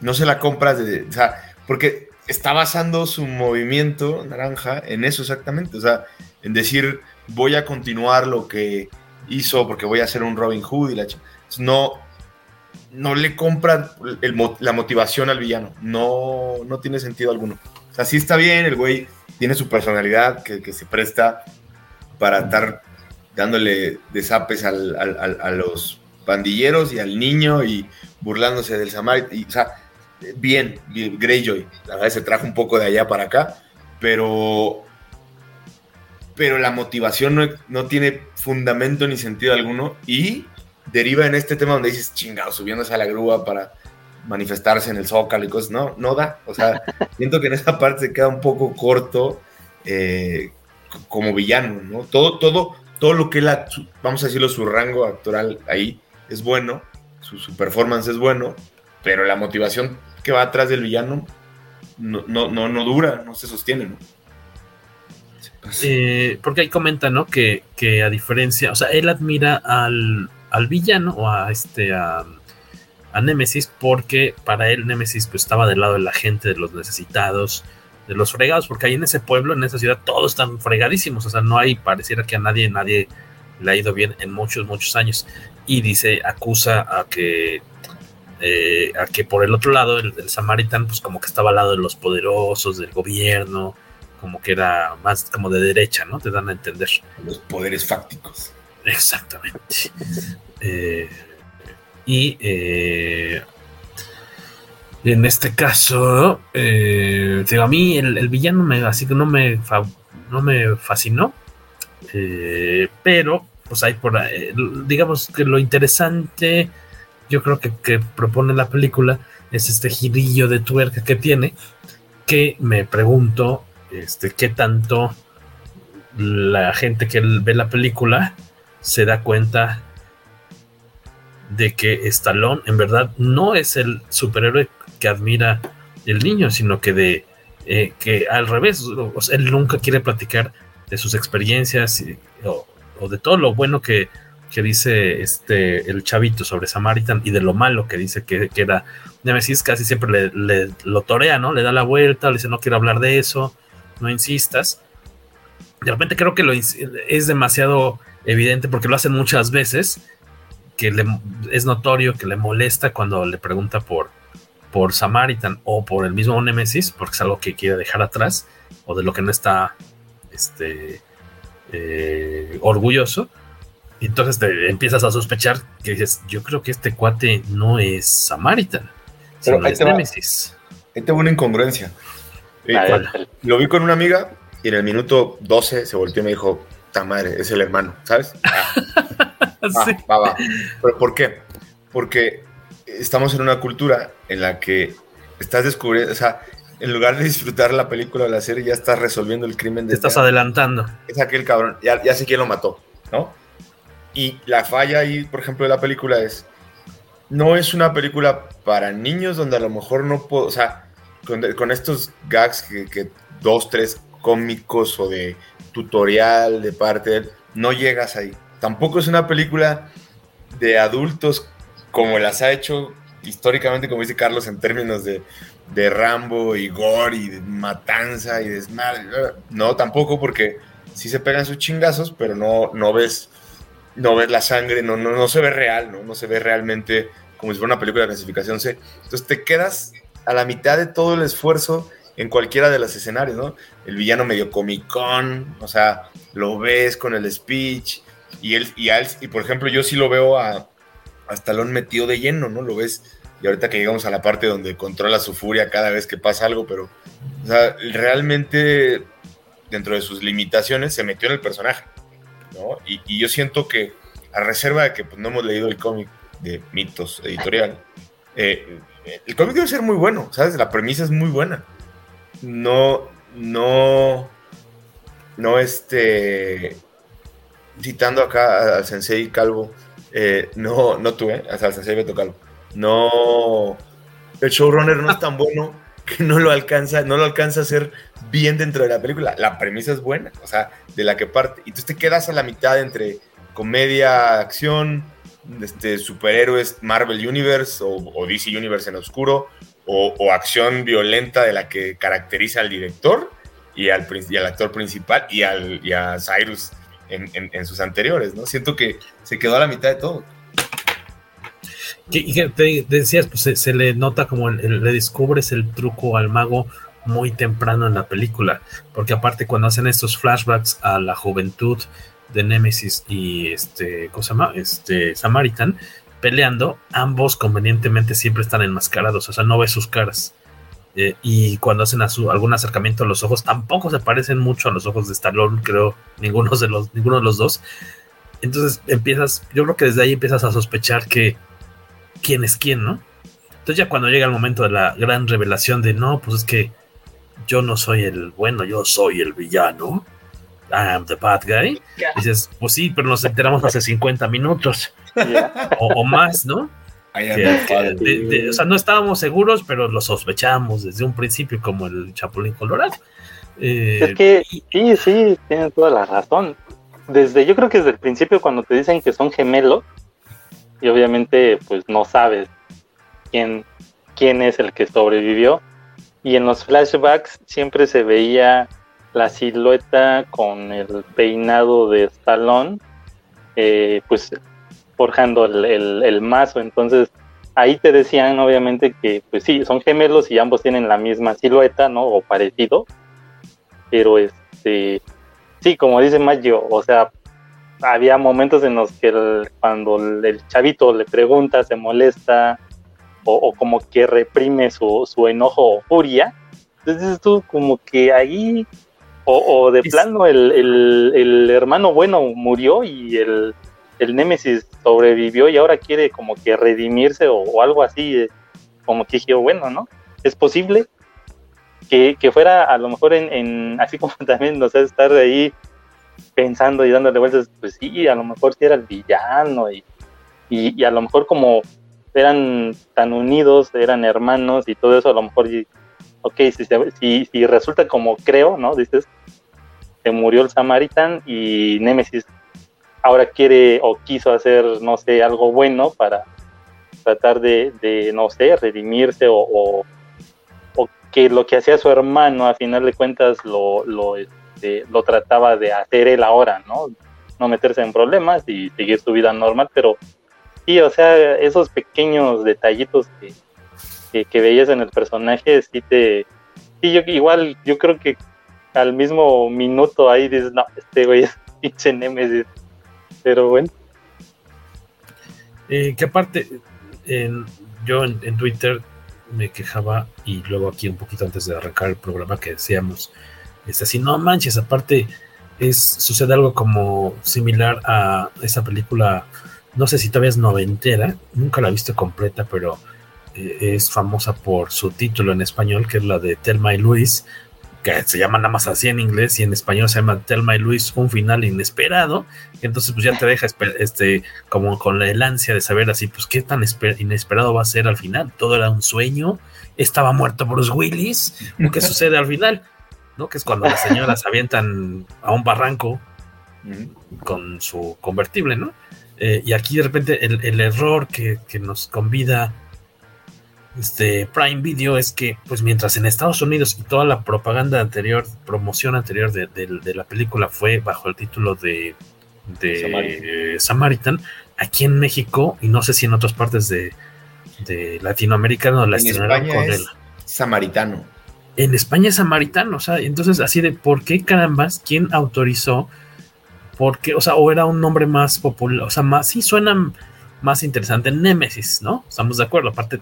No se la compras de. O sea, porque está basando su movimiento naranja en eso exactamente. O sea, en decir, voy a continuar lo que hizo porque voy a hacer un Robin Hood y la No, no le compran la motivación al villano. No, no tiene sentido alguno. O sea, sí está bien, el güey tiene su personalidad que, se presta para estar dándole desapes al, a los pandilleros y al niño y burlándose del Samar. o sea, bien, Greyjoy. La verdad se trajo un poco de allá para acá, pero pero la motivación no, no, tiene fundamento ni sentido alguno y deriva en este tema donde dices, chingado, subiéndose a la grúa para manifestarse en el zócalo y cosas, no, no da, o sea, siento que en esa parte se queda un poco corto eh, como villano, ¿no? Todo, todo, todo lo que la, vamos a decirlo, su rango actoral ahí es bueno, su, su performance es bueno, pero la motivación que va atrás del villano no, no, no, no dura, no se sostiene. Eh, porque ahí comenta, ¿no? Que, que, a diferencia, o sea, él admira al, al villano o a este, a, a Nemesis, porque para él Nemesis pues estaba del lado de la gente, de los necesitados, de los fregados, porque ahí en ese pueblo, en esa ciudad, todos están fregadísimos, o sea, no hay, pareciera que a nadie, nadie le ha ido bien en muchos, muchos años. Y dice, acusa a que eh, a que por el otro lado, el, el Samaritan, pues como que estaba al lado de los poderosos, del gobierno, como que era más como de derecha, ¿no? Te dan a entender. Los poderes fácticos. Exactamente. Eh, y eh, en este caso, eh, digo, a mí el, villano me, así que no me, no me fascinó, pero pues hay por digamos que lo interesante, yo creo que, que propone la película es este girillo de tuerca que tiene, que me pregunto este, qué tanto la gente que ve la película se da cuenta de que Stallone en verdad no es el superhéroe que admira el niño, sino que de eh, que al revés, él nunca quiere platicar de sus experiencias o, de todo lo bueno que, dice este el chavito sobre Samaritan y de lo malo que dice que, era Nemesis, casi siempre le, lo torea, ¿no? Le da la vuelta, le dice no quiero hablar de eso, no insistas. De repente creo que lo es demasiado evidente porque lo hacen muchas veces, que le, es notorio que le molesta cuando le pregunta por, por Samaritan o por el mismo Nemesis, porque es algo que quiere dejar atrás o de lo que no está este, eh, orgulloso. Y entonces te empiezas a sospechar que dices, yo creo que este cuate no es Samaritan, sino es Nemesis. Ahí tengo una incongruencia. Lo vi con una amiga y en el minuto 12 se volteó y me dijo, ta madre, es el hermano, ¿sabes? Ah, sí. va, va. ¿Pero por qué? Porque estamos en una cultura en la que estás descubriendo, o sea, en lugar de disfrutar la película o la serie, ya estás resolviendo el crimen. De estás adelantando. Es aquel cabrón, ya, ya sé quién lo mató, ¿no? Y la falla ahí, por ejemplo, de la película es, no es una película para niños donde a lo mejor no puedo, o sea, con, estos gags que, dos, tres cómicos o de tutorial de parte, no llegas ahí. Tampoco es una película de adultos como las ha hecho históricamente, como dice Carlos, en términos de, de Rambo y gore y de matanza y desmadre. No, tampoco porque sí se pegan sus chingazos, pero no, no ves no ves la sangre, no, no, no se ve real, ¿no? no se ve realmente como si fuera una película de clasificación C. Entonces te quedas a la mitad de todo el esfuerzo en cualquiera de los escenarios, ¿no? El villano medio comicón, o sea, lo ves con el speech, y él, y, y por ejemplo, yo sí lo veo a, a Stallone metido de lleno, ¿no? Lo ves, y ahorita que llegamos a la parte donde controla su furia cada vez que pasa algo, pero, o sea, realmente, dentro de sus limitaciones, se metió en el personaje, ¿no? Y, yo siento que, a reserva de que pues, no hemos leído el cómic de mitos editorial, eh, el cómic debe ser muy bueno, ¿sabes? La premisa es muy buena. No, no, no este, citando acá al sensei Calvo, eh, no, no tú, ¿eh? Hasta al sensei Beto Calvo. No, el showrunner no es tan bueno que no lo alcanza, no lo alcanza a hacer bien dentro de la película. La premisa es buena, o sea, de la que parte. Y tú te quedas a la mitad entre comedia, acción, este, superhéroes Marvel Universe o, DC Universe en oscuro, o, acción violenta de la que caracteriza al director y al, al actor principal y, al, a Cyrus en, sus anteriores, ¿no? Siento que se quedó a la mitad de todo. Que te decías, pues se, le nota como le descubres el truco al mago muy temprano en la película, porque aparte cuando hacen estos flashbacks a la juventud de Nemesis y este. Este Samaritan peleando, ambos convenientemente siempre están enmascarados, o sea, no ves sus caras. Eh, y cuando hacen algún acercamiento a los ojos, tampoco se parecen mucho a los ojos de Stallone, creo, ninguno de los, ninguno de los dos. Entonces empiezas, yo creo que desde ahí empiezas a sospechar que quién es quién, ¿no? Entonces ya cuando llega el momento de la gran revelación de no, pues es que yo no soy el bueno, yo soy el villano. I'm the bad guy. Dices, pues sí, pero nos enteramos hace 50 minutos o, más, ¿no? o sea, no estábamos seguros, pero lo sospechamos desde un principio como el Chapulín Colorado. Eh, es que sí, sí, tienes toda la razón desde, yo creo que desde el principio cuando te dicen que son gemelos, y obviamente pues no sabes quién, quién es el que sobrevivió, y en los flashbacks siempre se veía la silueta con el peinado de Stallone, eh, pues forjando el, el, mazo, entonces ahí te decían obviamente que pues sí, son gemelos y ambos tienen la misma silueta, ¿no? O parecido, pero este sí, como dice Mayo, o sea, había momentos en los que cuando el, chavito le pregunta, se molesta o, como que reprime su, enojo o furia, entonces tú como que ahí, o, de plano el, hermano bueno murió y el, el Némesis sobrevivió y ahora quiere como que redimirse o, algo así, eh, como que dije, bueno, ¿no? Es posible, que, fuera a lo mejor en, así como también, no sé, estar ahí pensando y dándole vueltas, pues sí, a lo mejor sí era el villano y, y, a lo mejor como eran tan unidos, eran hermanos y todo eso, a lo mejor, ok, si, si, si resulta como creo, ¿no? Dices, se murió el Samaritan y Nemesis ahora quiere o quiso hacer, no sé, algo bueno para tratar de, de no sé, redimirse o que lo que hacía su hermano, a final de cuentas, lo, lo, este, lo trataba de hacer él ahora, ¿no? No meterse en problemas y seguir su vida normal, pero sí, o sea, esos pequeños detallitos que, que, veías en el personaje, sí te... Sí, yo igual, yo creo que al mismo minuto ahí dices, no, este güey es pinche Nemesis. Pero bueno. Eh, que aparte, en, yo en, Twitter me quejaba y luego aquí un poquito antes de arrancar el programa que decíamos, es así, no manches, aparte es, sucede algo como similar a esa película, no sé si todavía es noventera, nunca la he visto completa, pero eh, es famosa por su título en español, que es la de Telma y Luis, que se llama nada más así en inglés y en español se llama Telma y Luis, un final inesperado. Entonces, pues ya te deja este, como con el ansia de saber así, pues qué tan inesperado va a ser al final. Todo era un sueño, estaba muerto Bruce Willis, qué sucede al final, ¿no? Que es cuando las señoras avientan a un barranco con su convertible, ¿no? Eh, y aquí de repente el, error que, que nos convida este Prime Video es que, pues mientras en Estados Unidos y toda la propaganda anterior, promoción anterior de, la película fue bajo el título de, de Samaritan. aquí en México, y no sé si en otras partes de, Latinoamérica no la estrenaron con el Samaritano. En España es Samaritano, o sea, entonces así de por qué carambas, quién autorizó, porque, o sea, o era un nombre más popular, o sea, más, sí suena más interesante, Nemesis, ¿no? Estamos de acuerdo, aparte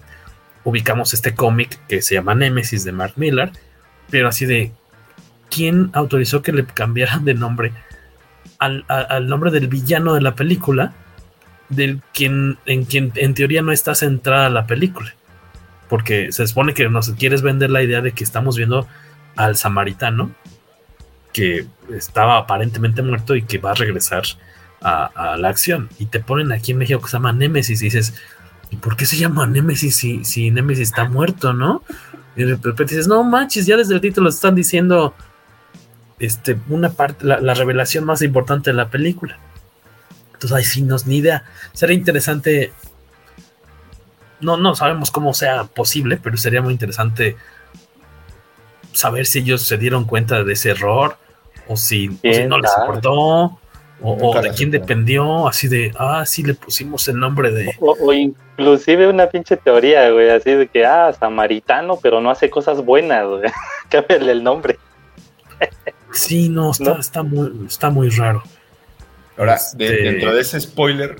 ubicamos este cómic que se llama Nemesis de Mark Miller, pero así de, ¿quién autorizó que le cambiaran de nombre al, nombre del villano de la película? Del quien, en quien en teoría no está centrada la película. Porque se supone que nos quieres vender la idea de que estamos viendo al samaritano que estaba aparentemente muerto y que va a regresar a, a, la acción. Y te ponen aquí en México que se llama Nemesis y dices, ¿y por qué se llama Nemesis si, si Nemesis está muerto, no? Y de repente dices, no manches, ya desde el título están diciendo este, una parte, la, revelación más importante de la película. Entonces, ahí sí, no ni idea. Sería interesante. No, no sabemos cómo sea posible, pero sería muy interesante saber si ellos se dieron cuenta de ese error o si, no les importó O, de quién dependió, así de, ah, sí le pusimos el nombre de... O, inclusive una pinche teoría, güey, así de que, ah, samaritano, pero no hace cosas buenas, güey. Cámbiale el nombre. sí, no, está, está, muy, está muy raro. Ahora, este dentro de ese spoiler,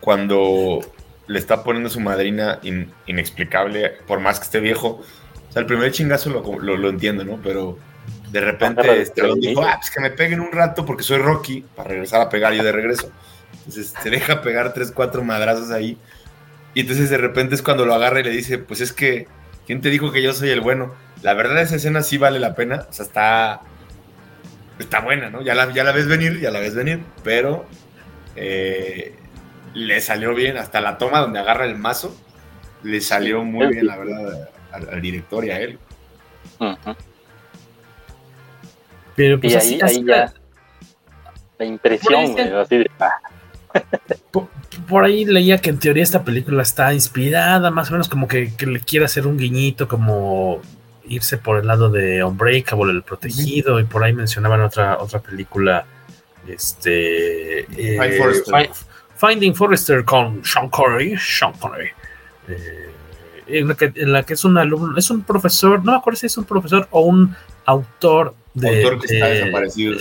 cuando le está poniendo su madrina inexplicable, por más que esté viejo, o sea, el primer chingazo lo, lo entiendo, ¿no? Pero de repente Stallone dijo, ah, pues que me peguen un rato porque soy Rocky, para regresar a pegar yo de regreso. Entonces se deja pegar tres, cuatro madrazos ahí. Y entonces de repente es cuando lo agarra y le dice, pues es que, ¿quién te dijo que yo soy el bueno? La verdad esa escena sí vale la pena, o sea, está, está buena, ¿no? Ya la, ya la ves venir, ya la ves venir, pero eh, le salió bien, hasta la toma donde agarra el mazo, le salió muy bien, la verdad, al, director y a él. Pero pues y ahí, ahí ya la impresión, así de... Ah. Por, ahí leía que en teoría esta película está inspirada, más o menos como que, le quiere hacer un guiñito, como irse por el lado de Unbreakable, el protegido, y por ahí mencionaban otra, otra película, este... Eh, Finding Forrester con Sean Connery, Sean Connery. Eh, en, la que, en, la que, es un alumno, es un profesor, no me acuerdo si es un profesor o un autor autor que está desaparecido.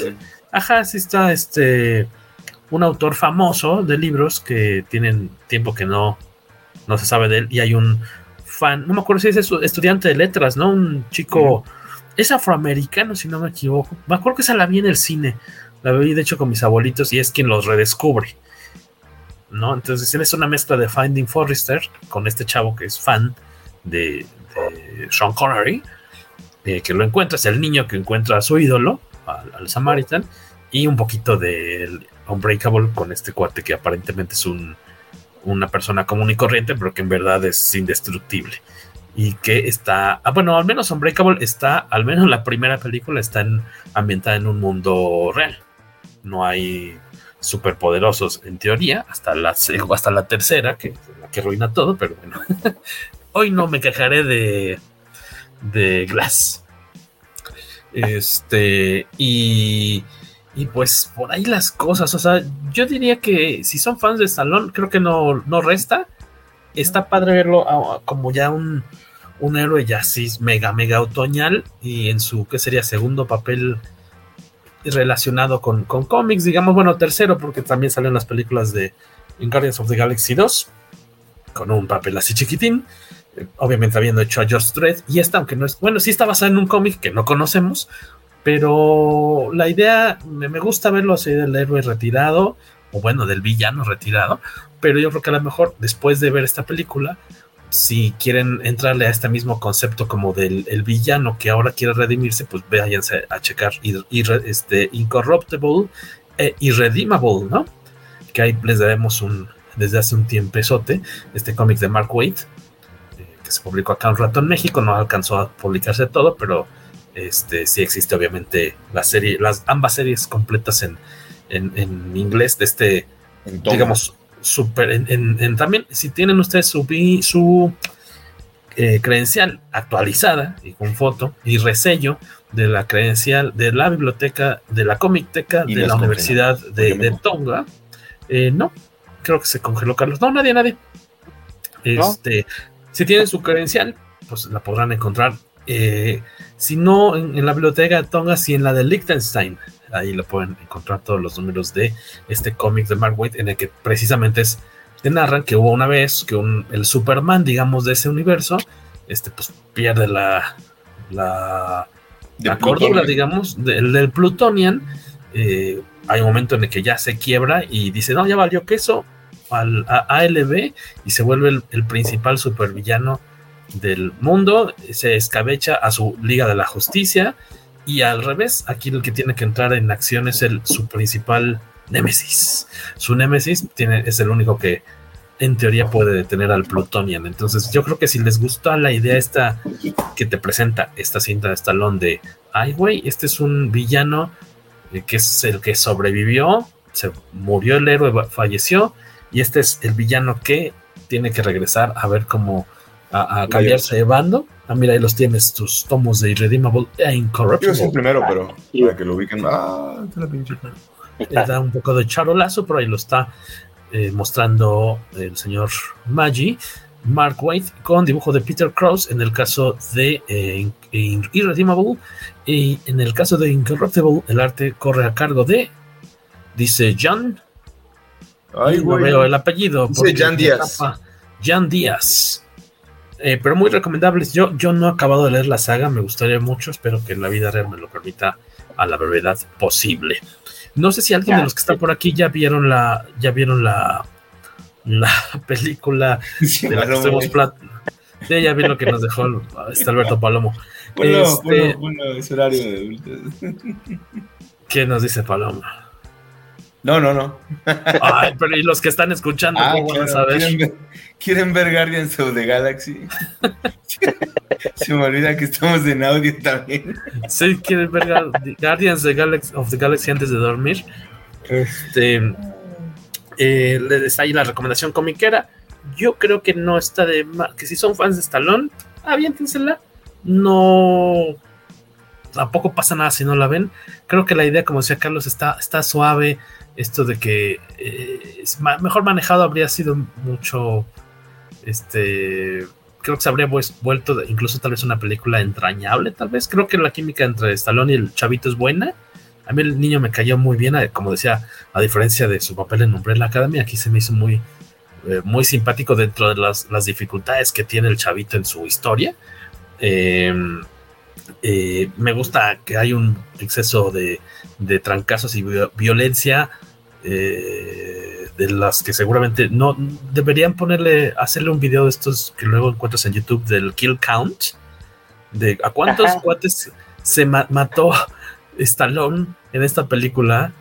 Ajá, sí está este un autor famoso de libros que tienen tiempo que no, no se sabe de él y hay un fan, no me acuerdo si es estudiante de letras, ¿no? Un chico, es afroamericano si no me equivoco, me acuerdo que esa la vi en el cine, la vi de hecho con mis abuelitos y es quien los redescubre, ¿no? Entonces es una mezcla de Finding Forrester con este chavo que es fan de, Sean Connery eh, que lo encuentra, es el niño que encuentra a su ídolo, al, Samaritan, y un poquito del Unbreakable con este cuate que aparentemente es un, una persona común y corriente, pero que en verdad es indestructible. Y que está, ah, bueno, al menos Unbreakable está, al menos la primera película está ambientada en un mundo real. No hay superpoderosos en teoría, hasta la, hasta la tercera, que la que arruina todo, pero bueno. Hoy no me quejaré de, de Glass. Este, y, y pues por ahí las cosas, o sea, yo diría que si son fans de Stallone, creo que no, no resta. Está padre verlo como ya un, un héroe ya así mega, mega otoñal y en su, ¿qué sería? Segundo papel relacionado con, con cómics, digamos, bueno, tercero, porque también salen las películas de Guardians of the Galaxy 2, con un papel así chiquitín obviamente habiendo hecho a George Dredd, y esta, aunque no es, bueno, sí está basada en un cómic que no conocemos, pero la idea, me, gusta verlo así del héroe retirado, o bueno, del villano retirado, pero yo creo que a lo mejor después de ver esta película, si quieren entrarle a este mismo concepto como del villano que ahora quiere redimirse, pues váyanse a checar este, Incorruptible e Irredeemable, ¿no? Que ahí les daremos un, desde hace un tiempezote, este cómic de Mark Waid, se publicó acá un rato en México, no alcanzó a publicarse todo, pero este sí existe obviamente la serie, las ambas series completas en, en, inglés de este, digamos, super, en, también, si tienen ustedes su, su eh, credencial actualizada y con foto y resello de la credencial de la biblioteca, de la comicteca de la Universidad de, Tonga, eh, no, creo que se congeló Carlos, no, nadie, nadie. Este, si tienen su credencial, pues la podrán encontrar. Eh, si no, en, la biblioteca de Tonga, si en la de Liechtenstein. Ahí lo pueden encontrar todos los números de este cómic de Mark Waid, en el que precisamente es, te narran que hubo una vez que un, el Superman, digamos, de ese universo, este, pues pierde la, la, la cordura, digamos, del, del Plutonian. Eh, hay un momento en el que ya se quiebra y dice, no, ya valió queso, al ALB y se vuelve el, principal supervillano del mundo, se escabecha a su Liga de la Justicia y al revés, aquí el que tiene que entrar en acción es el, su principal némesis. Su némesis tiene, es el único que en teoría puede detener al Plutonian. Entonces yo creo que si les gusta la idea esta que te presenta esta cinta de Stallone de, ay güey, este es un villano eh, que es el que sobrevivió, se murió el héroe, falleció, y este es el villano que tiene que regresar a ver cómo a, cambiarse de bando. Ah, mira, ahí los tienes, tus tomos de Irredeemable e Incorruptible. Yo el primero, pero para que lo ubiquen. Ah, la pinche. le da un poco de charolazo, pero ahí lo está eh, mostrando el señor Maggi, Mark White, con dibujo de Peter Krause en el caso de eh, Irredeemable, y en el caso de Incorruptible, el arte corre a cargo de, dice John, Ay, no veo el apellido. Dice Jan Díaz. Jan Díaz. Eh, pero muy recomendables. Yo, yo no he acabado de leer la saga, me gustaría mucho, espero que la vida real me lo permita a la brevedad posible. No sé si alguien de los que están por aquí ya vieron la, ya vieron la, la película de la que estamos Sí, ya vi lo que nos dejó este Alberto Palomo. Bueno, este, bueno, es horario de adultos. ¿Qué nos dice Palomo? No, no, no. Ay, pero y los que están escuchando, ah, ¿cómo van a saber? ¿Quieren ver, ¿Quieren ver Guardians of the Galaxy? Se me olvida que estamos en audio también. Sí, quieren ver Guardians of the Galaxy antes de dormir. Este. Eh, está ahí la recomendación comiquera. Yo creo que no está de mal. Que si son fans de Stallone, aviéntensela. No. Tampoco pasa nada si no la ven. Creo que la idea, como decía Carlos, está, está suave. Esto de que eh, es mejor manejado habría sido mucho. Este creo que se habría vuelto incluso tal vez una película entrañable, tal vez. Creo que la química entre Stallone y el chavito es buena. A mí el niño me cayó muy bien, como decía, a diferencia de su papel en Umbrella Academy, aquí se me hizo muy, eh, muy simpático dentro de las, dificultades que tiene el chavito en su historia. Em, eh, me gusta que hay un exceso de, de trancazos y violencia. Eh, de las que seguramente no deberían ponerle, hacerle un video de estos que luego encuentras en YouTube del kill count, de a cuántos cuates se mató Stallone en esta película,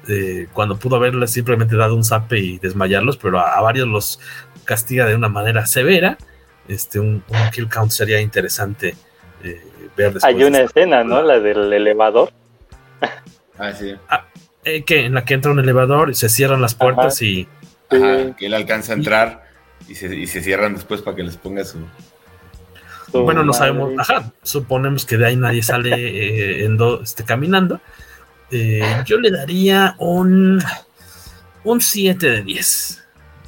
cuando pudo haberle simplemente dado un zape y desmayarlos, pero a, varios los castiga de una manera severa. Este, un, kill count sería interesante eh, ver. Hay una escena, ¿no? La del elevador. Ah, sí. Ah, eh, que en la que entra un elevador y se cierran las puertas y que él alcanza a entrar y se, cierran después para que les ponga su. bueno, no sabemos, ajá, suponemos que de ahí nadie sale eh, en este, caminando. Eh, yo le daría un, un 7 de 10.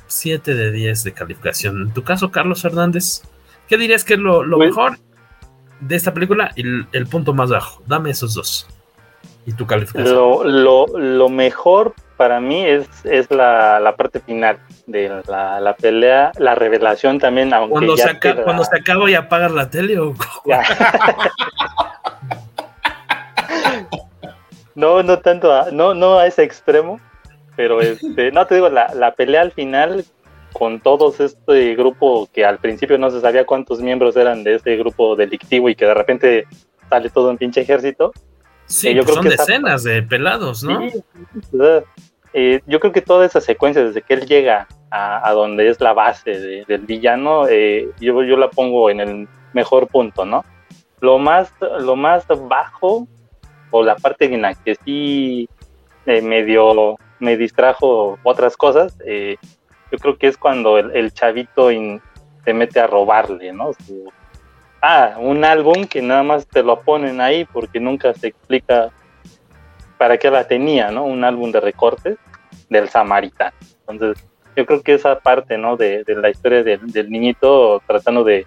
7 de 10 de calificación. En tu caso, Carlos Hernández, ¿qué dirías que es lo, pues mejor de esta película y el, punto más bajo? Dame esos dos. ¿Y tu calificación? Lo, lo mejor para mí es, es la, la parte final de la, la, pelea, la revelación también, aunque cuando, se, cuando se acaba y apagas la tele o no, no tanto, a, no, no a ese extremo, pero este, no te digo, la, la pelea al final con todos este grupo que al principio no se sabía cuántos miembros eran de este grupo delictivo y que de repente sale todo un pinche ejército. Sí, yo pues creo son que decenas de pelados, ¿no? Sí, eh, yo creo que toda esa secuencia, desde que él llega a, donde es la base del villano, eh, yo, yo la pongo en el mejor punto, ¿no? Lo más, lo más bajo, o la parte en la que sí eh, medio me distrajo otras cosas, yo creo que es cuando el, chavito se mete a robarle, ¿no? Ah, un álbum que nada más te lo ponen ahí porque nunca se explica para qué la tenía, ¿no? Un álbum de recortes del samaritano. Entonces, yo creo que esa parte, ¿no? De, la historia del, niñito tratando de,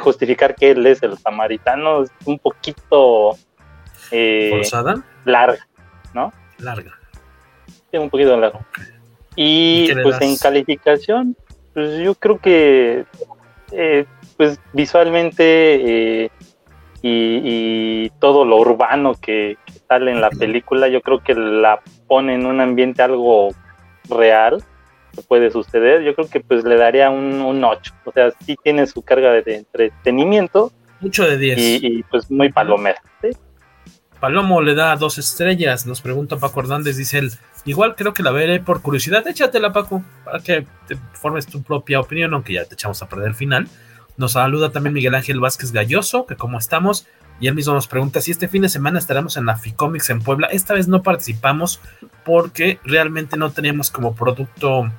justificar que él es el samaritano es un poquito... Eh, ¿Forzada? Larga, ¿no? Larga. Sí, un poquito larga. Y pues en calificación, pues yo creo que eh, pues visualmente eh, y, todo lo urbano que, sale en la película, yo creo que la pone en un ambiente algo real que puede suceder. Yo creo que pues le daría un, un 8. O sea, sí tiene su carga de, entretenimiento. Mucho de 10. Y, pues muy palomera. Palomo le da dos estrellas, nos pregunta Paco Hernández, dice él, igual creo que la veré por curiosidad, échatela Paco, para que te formes tu propia opinión, aunque ya te echamos a perder el final. Nos saluda también Miguel Ángel Vázquez Galloso, que como estamos, y él mismo nos pregunta si este fin de semana estaremos en la FICOMICS en Puebla. Esta vez no participamos porque realmente no teníamos como producto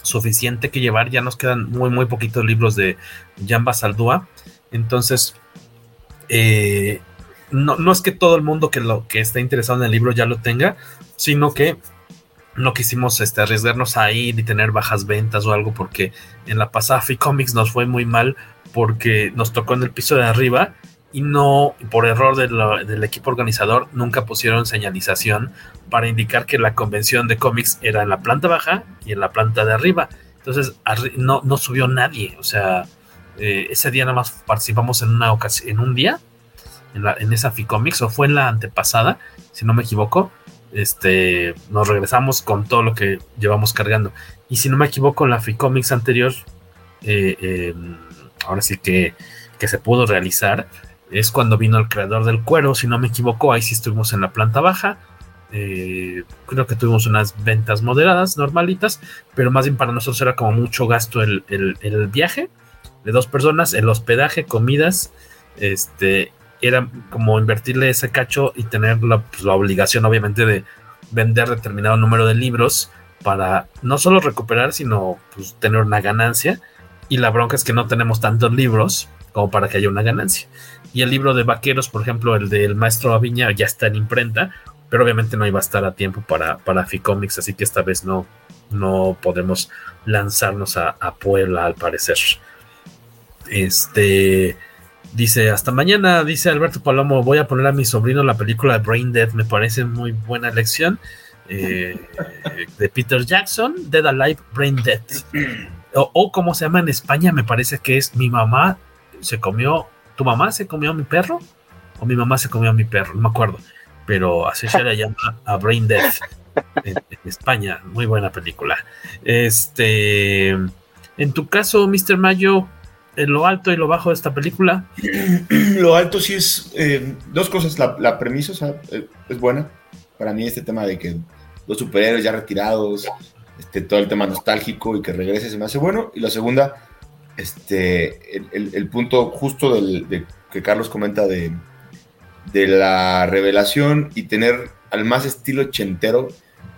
suficiente que llevar. Ya nos quedan muy, muy poquitos libros de Jamba Saldúa. Entonces, eh, no, no, es que todo el mundo que, lo, que esté interesado en el libro ya lo tenga, sino que no quisimos este, arriesgarnos a ir y tener bajas ventas o algo porque en la pasada Free Comics nos fue muy mal porque nos tocó en el piso de arriba y no, por error del equipo organizador, nunca pusieron señalización para indicar que la convención de cómics era en la planta baja y en la planta de arriba. Entonces no, no subió nadie, o sea, eh, ese día nada más participamos en una ocasión, en un día, en, la, en esa Ficomics, o fue en la antepasada, si no me equivoco, este, nos regresamos con todo lo que llevamos cargando. Y si no me equivoco, en la Ficomics anterior, eh, em, ahora sí que, que, se pudo realizar, es cuando vino el creador del cuero, si no me equivoco, ahí sí estuvimos en la planta baja. Eh, creo que tuvimos unas ventas moderadas, normalitas, pero más bien para nosotros era como mucho gasto el, el viaje de dos personas, el hospedaje, comidas, este, era como invertirle ese cacho y tener pues, la, obligación, obviamente, de vender determinado número de libros para no solo recuperar, sino pues, tener una ganancia. Y la bronca es que no tenemos tantos libros como para que haya una ganancia. Y el libro de vaqueros, por ejemplo, el del maestro Aviña, ya está en imprenta, pero obviamente no iba a estar a tiempo para, para Ficomics, así que esta vez no, no podemos lanzarnos a, a Puebla, al parecer. Este Dice, hasta mañana, dice Alberto Palomo, voy a poner a mi sobrino la película Brain Dead, me parece muy buena elección. Eh, de Peter Jackson, Dead Alive, Brain Dead. O, como se llama en España, me parece que es mi mamá se comió, tu mamá se comió a mi perro, o mi mamá se comió a mi perro, no me acuerdo. Pero así se le llama a Brain Dead en, en España, muy buena película. Este, en tu caso, Mr. Mayo, en lo alto y lo bajo de esta película? lo alto sí es eh, dos cosas. La, premisa eh, es buena. Para mí este tema de que los superhéroes ya retirados, este, todo el tema nostálgico y que regrese se me hace bueno. Y la segunda, este, el, punto justo del, de, que Carlos comenta de, de la revelación y tener al más estilo chentero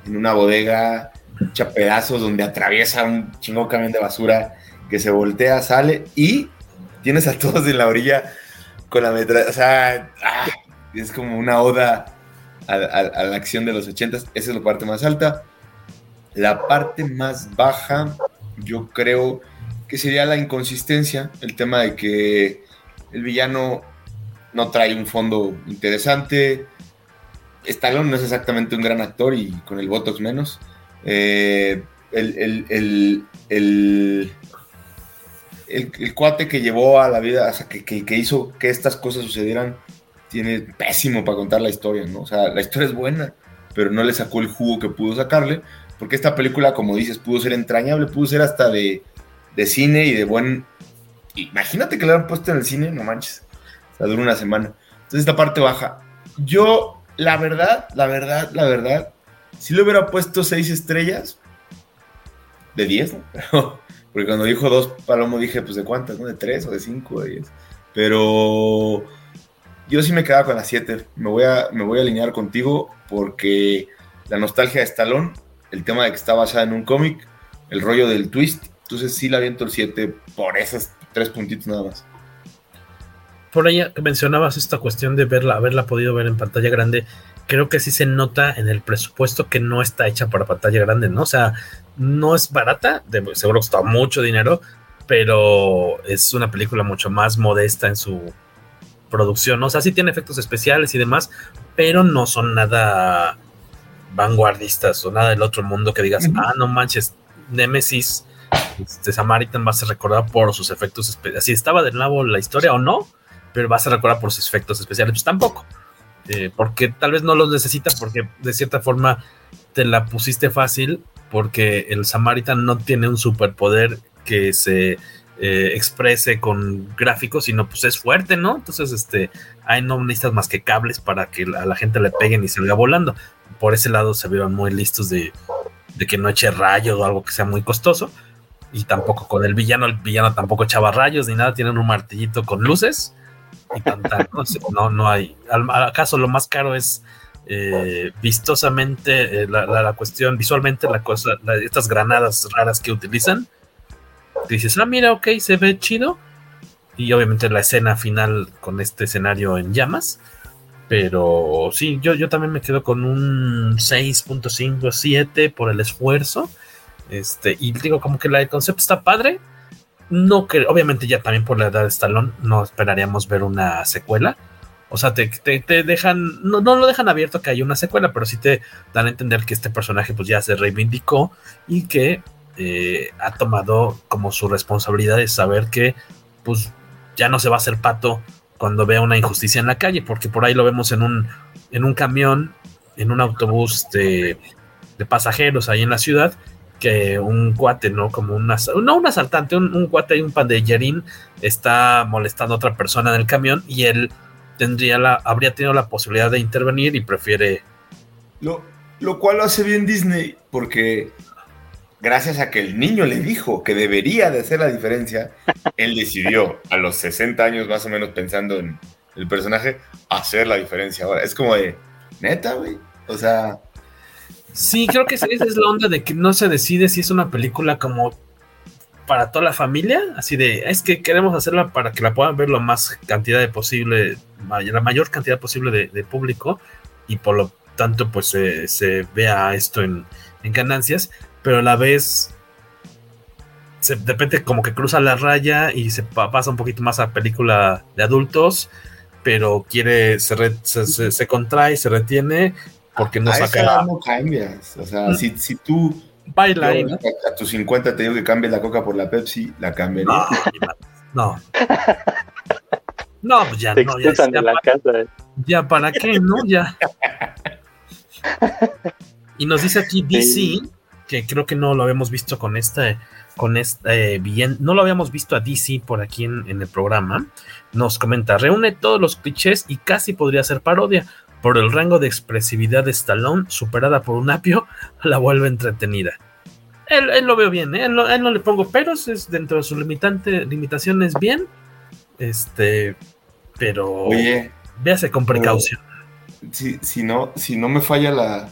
en una bodega, hecha donde atraviesa un chingo camión de basura que se voltea, sale y tienes a todos en la orilla con la metralla. O sea, ah, es como una oda a, la acción de los ochentas. Esa es la parte más alta. La parte más baja, yo creo que sería la inconsistencia, el tema de que el villano no trae un fondo interesante. Stallone no es exactamente un gran actor y con el Botox menos. Eh, el, el, cuate que llevó a la vida, o sea, que, que, hizo que estas cosas sucedieran, tiene pésimo para contar la historia, ¿no? O sea, la historia es buena, pero no le sacó el jugo que pudo sacarle, porque esta película, como dices, pudo ser entrañable, pudo ser hasta de, de cine y de buen... Imagínate que le han puesto en el cine, no manches. O sea, dura una semana. Entonces, esta parte baja. Yo, la verdad, la verdad, la verdad, si le hubiera puesto seis estrellas, de 10, ¿no? Porque cuando dijo dos Palomo dije, pues de cuántas, ¿no? De tres o de cinco, de diez. Pero yo sí me quedaba con las siete. Me voy a, me voy a alinear contigo porque la nostalgia de Stallone, el tema de que está basada en un cómic, el rollo del twist. Entonces sí la aviento el 7 por esos tres puntitos nada más. Por ahí mencionabas esta cuestión de verla, haberla podido ver en pantalla grande creo que sí se nota en el presupuesto que no está hecha para pantalla grande, ¿no? O sea, no es barata, seguro costó mucho dinero, pero es una película mucho más modesta en su producción. O sea, sí tiene efectos especiales y demás, pero no son nada vanguardistas o nada del otro mundo que digas, ah, no manches, Nemesis, este Samaritan va a ser recordado por sus efectos especiales. Si estaba de nuevo la historia o no, pero va a ser recordado por sus efectos especiales, pues tampoco. Eh, porque tal vez no los necesita porque de cierta forma te la pusiste fácil porque el Samaritan no tiene un superpoder que se eh, exprese con gráficos, sino pues es fuerte, ¿no? Entonces, este, hay no necesitas más que cables para que a la gente le peguen y salga volando. Por ese lado se vieron muy listos de, que no eche rayos o algo que sea muy costoso. Y tampoco con el villano, el villano tampoco echaba rayos ni nada, tienen un martillito con luces y No, no hay. ¿Acaso lo más caro es eh, vistosamente eh, la, cuestión, visualmente la cosa, estas granadas raras que utilizan? Dices, ah, mira, ok, se ve chido. Y obviamente la escena final con este escenario en llamas. Pero sí, yo, yo también me quedo con un 6.5, 7 por el esfuerzo. Este, y digo, como que la, el concepto está padre. No que, obviamente, ya también por la edad de Stallone, no esperaríamos ver una secuela. O sea, te, te, dejan, no, no, lo dejan abierto que haya una secuela, pero sí te dan a entender que este personaje pues ya se reivindicó y que eh, ha tomado como su responsabilidad de saber que pues ya no se va a hacer pato cuando vea una injusticia en la calle, porque por ahí lo vemos en un, en un camión, en un autobús de, pasajeros ahí en la ciudad, que un cuate, ¿no? Como un, no un asaltante, un, cuate y un pandillerín está molestando a otra persona en el camión y él tendría la, habría tenido la posibilidad de intervenir y prefiere... Lo, lo cual lo hace bien Disney, porque gracias a que el niño le dijo que debería de hacer la diferencia, él decidió a los 60 años más o menos pensando en el personaje, hacer la diferencia ahora. Es como de, neta, güey. O sea... Sí, creo que esa es la onda de que no se decide si es una película como para toda la familia, así de, es que queremos hacerla para que la puedan ver lo más cantidad de posible, la mayor cantidad posible de, público y por lo tanto pues se vea esto en, en ganancias, pero a la vez se, de repente como que cruza la raya y se pasa un poquito más a película de adultos, pero quiere, se, se, se, contrae, se retiene porque no a saca. no cambias. O sea, mm. si, si, tú baila a tus 50 te digo que cambies la coca por la Pepsi, la cambiaría. No. No, pues ya no. Ya, ya, la para, casa, eh. ya para qué, ¿no? Ya. Y nos dice aquí DC, que creo que no lo habíamos visto con este, con este bien, no lo habíamos visto a DC por aquí en, el programa. Nos comenta, reúne todos los clichés y casi podría ser parodia. Por el rango de expresividad de Stallone, superada por un apio, la vuelve entretenida. Él, lo veo bien, ¿eh? él, no, le pongo peros, es dentro de sus limitante, limitaciones bien. Este, pero Oye, véase con precaución. Si, si, no, si no me falla la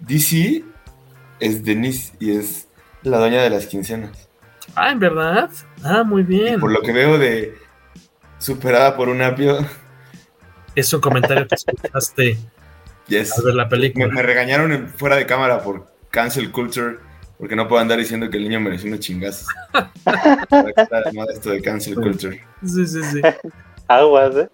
DC, es Denise y es la dueña de las quincenas. Ah, ¿en verdad? Ah, muy bien. por lo que veo de superada por un apio. Es un comentario que escuchaste yes. ver la película. Me, regañaron fuera de cámara por cancel culture, porque no puedo andar diciendo que el niño mereció unos chingazos. esto de cancel culture. Sí, sí, sí. Aguas, ¿eh?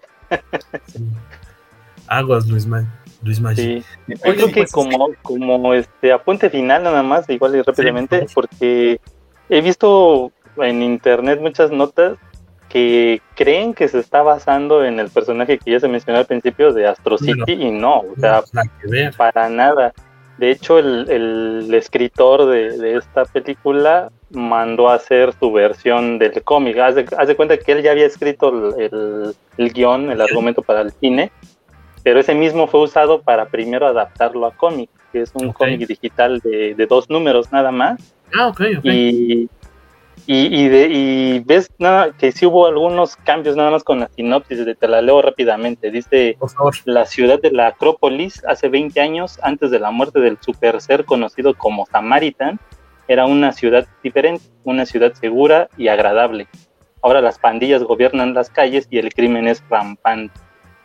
Aguas, Luis Man. Luis Maggi. Yo creo que pues, como, como este apunte final nada más, igual y rápidamente, porque he visto en internet muchas notas que creen que se está basando en el personaje que ya se mencionó al principio de Astro City y no, o sea, para nada. De hecho, el, el escritor de, de, esta película mandó a hacer su versión del cómic. Haz de, cuenta que él ya había escrito el, el, el guion, el argumento para el cine, pero ese mismo fue usado para primero adaptarlo a cómic, que es un cómic digital de, dos números nada más. Ah, ok, ok. Y, y, de, y ves nada que sí hubo algunos cambios nada más con la sinopsis, te la leo rápidamente. Dice, la ciudad de la Acrópolis hace 20 años, antes de la muerte del super ser conocido como Samaritan, era una ciudad diferente, una ciudad segura y agradable. Ahora las pandillas gobiernan las calles y el crimen es rampante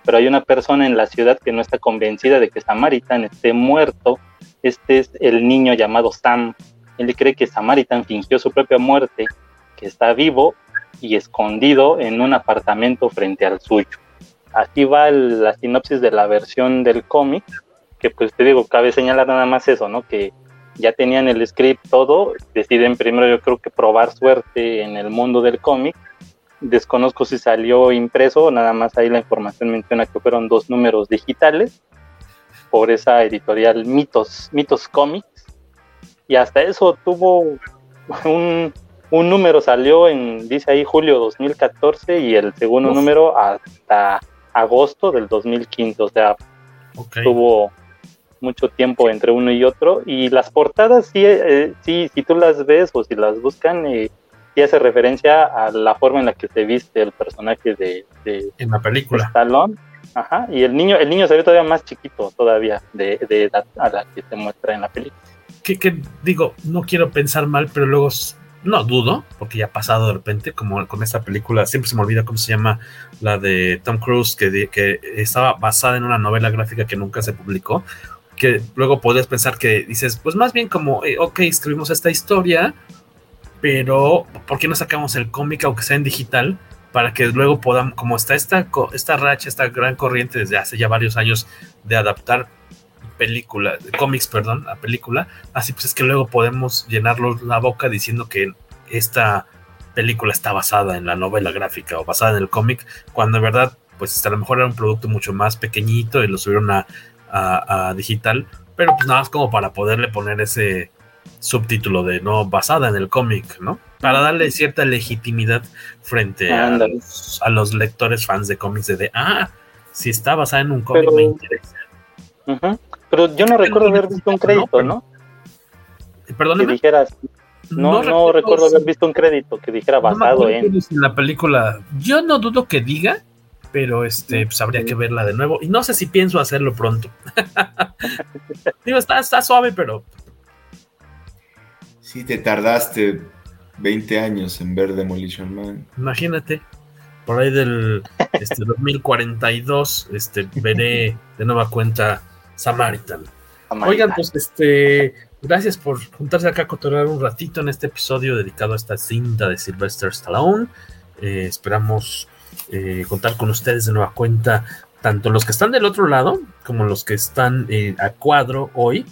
pero hay una persona en la ciudad que no está convencida de que Samaritan esté muerto. Este es el niño llamado Sam. Él cree que Samaritan fingió su propia muerte, que está vivo y escondido en un apartamento frente al suyo. Así va la sinopsis de la versión del cómic, que pues te digo, cabe señalar nada más eso, ¿no? Que ya tenían el script todo, deciden primero yo creo que probar suerte en el mundo del cómic desconozco si salió impreso, nada más ahí la información menciona que fueron dos números digitales por esa editorial Mitos, Mitos Comics. Y hasta eso tuvo un, número, salió en, dice ahí, julio 2014 y el segundo número hasta agosto del 2015. O sea, tuvo mucho tiempo entre uno y otro. Y las portadas, sí, eh, sí si tú las ves o si las buscan, eh, y hace referencia a la forma en la que se viste el personaje de, en la película Stallone. Ajá, y el niño, el niño se ve todavía más chiquito todavía de, edad a la que se muestra en la película. Que, digo, no quiero pensar mal, pero luego no dudo, porque ya ha pasado de repente, como con esta película, siempre se me olvida cómo se llama, la de Tom Cruise, que, que estaba basada en una novela gráfica que nunca se publicó, que luego podrías pensar que dices, pues más bien como, eh, ok, escribimos esta historia, pero ¿por qué no sacamos el cómic aunque sea en digital? Para que luego podamos, como está esta, esta racha, esta gran corriente desde hace ya varios años de adaptar película, cómics, perdón, a película, así pues es que luego podemos llenarlos la boca diciendo que esta película está basada en la novela gráfica o basada en el cómic, cuando en verdad, pues a lo mejor era un producto mucho más pequeñito y lo subieron a, a, digital, pero pues nada más como para poderle poner ese subtítulo de no basada en el cómic, ¿no? Para darle cierta legitimidad frente a los, a los, lectores fans de cómics de, ah, si está basada en un cómic me interesa. Pero yo no recuerdo haber visto un crédito, ¿no? Perdóname. Que dijeras, no, no, recuerdo haber visto un crédito que dijera basado en... la película. Yo no dudo que diga, pero este, pues habría que verla de nuevo. Y no sé si pienso hacerlo pronto. Digo, está, está suave, pero. Sí, te tardaste 20 años en ver Demolition Man. Imagínate. Por ahí del este, 2042, este, veré de nueva cuenta Samaritan. Oigan, pues este, gracias por juntarse acá a cotorrear un ratito en este episodio dedicado a esta cinta de Sylvester Stallone. Eh, esperamos eh, contar con ustedes de nueva cuenta, tanto los que están del otro lado como los que están eh, a cuadro hoy.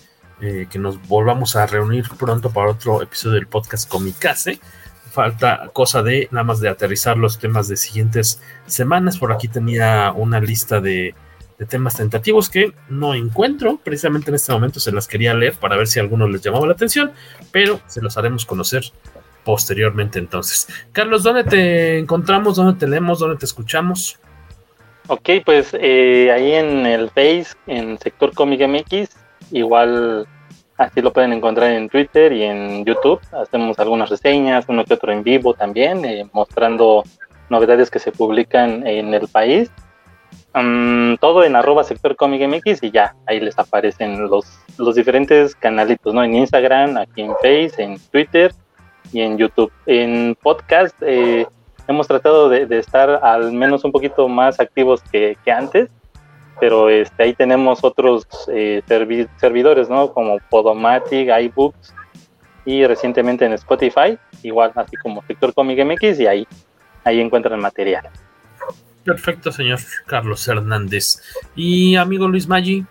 Que nos volvamos a reunir pronto para otro episodio del podcast Comicase. Falta cosa de nada más de aterrizar los temas de siguientes semanas. Por aquí tenía una lista de, temas tentativos que no encuentro. Precisamente en este momento se las quería leer para ver si a alguno les llamaba la atención, pero se los haremos conocer posteriormente entonces. Carlos, ¿dónde te encontramos? ¿Dónde te leemos? ¿Dónde te escuchamos? Ok, pues eh, ahí en el Face, en Sector Comic MX, igual así lo pueden encontrar en Twitter y en YouTube. Hacemos algunas reseñas, uno que otro en vivo también, eh, mostrando novedades que se publican en el país. Mm, todo en arroba sector comic MX y ya, ahí les aparecen los, los diferentes canalitos, ¿no? En Instagram, aquí en Face, en Twitter y en YouTube. En podcast eh, hemos tratado de, estar al menos un poquito más activos que, antes, pero este, ahí tenemos otros eh, servidores, ¿no? Como Podomatic, iBooks y recientemente en Spotify, igual así como Sector Comic MX y ahí, ahí encuentran material. Perfecto, señor Carlos Hernández. Y amigo Luis Maggi.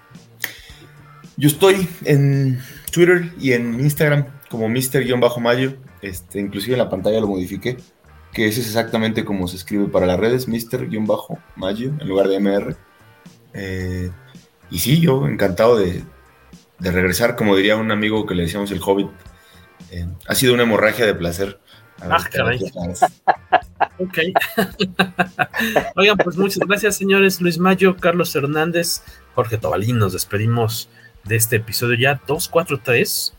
Yo estoy en Twitter y en Instagram como Mr-Mayo. Este, inclusive en la pantalla lo modifiqué. Que ese es exactamente como se escribe para las redes, Mr-Mayo en lugar de MR. Eh, y sí, yo encantado de, regresar, como diría un amigo que le decíamos el Hobbit. Eh, ha sido una hemorragia de placer. Ah, ok. Oigan, pues muchas gracias, señores Luis Mayo, Carlos Hernández, Jorge Tobalín. Nos despedimos de este episodio ya 243.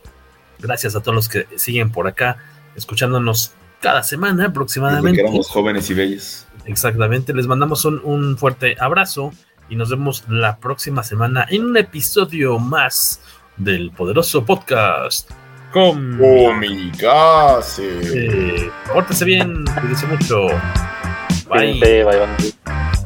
Gracias a todos los que siguen por acá, escuchándonos cada semana aproximadamente. éramos jóvenes y bellos. Exactamente, les mandamos un, un fuerte abrazo y nos vemos la próxima semana en un episodio más del poderoso podcast Comicase. Eh, pórtese bien, cuídense mucho. Bye. bye, bye.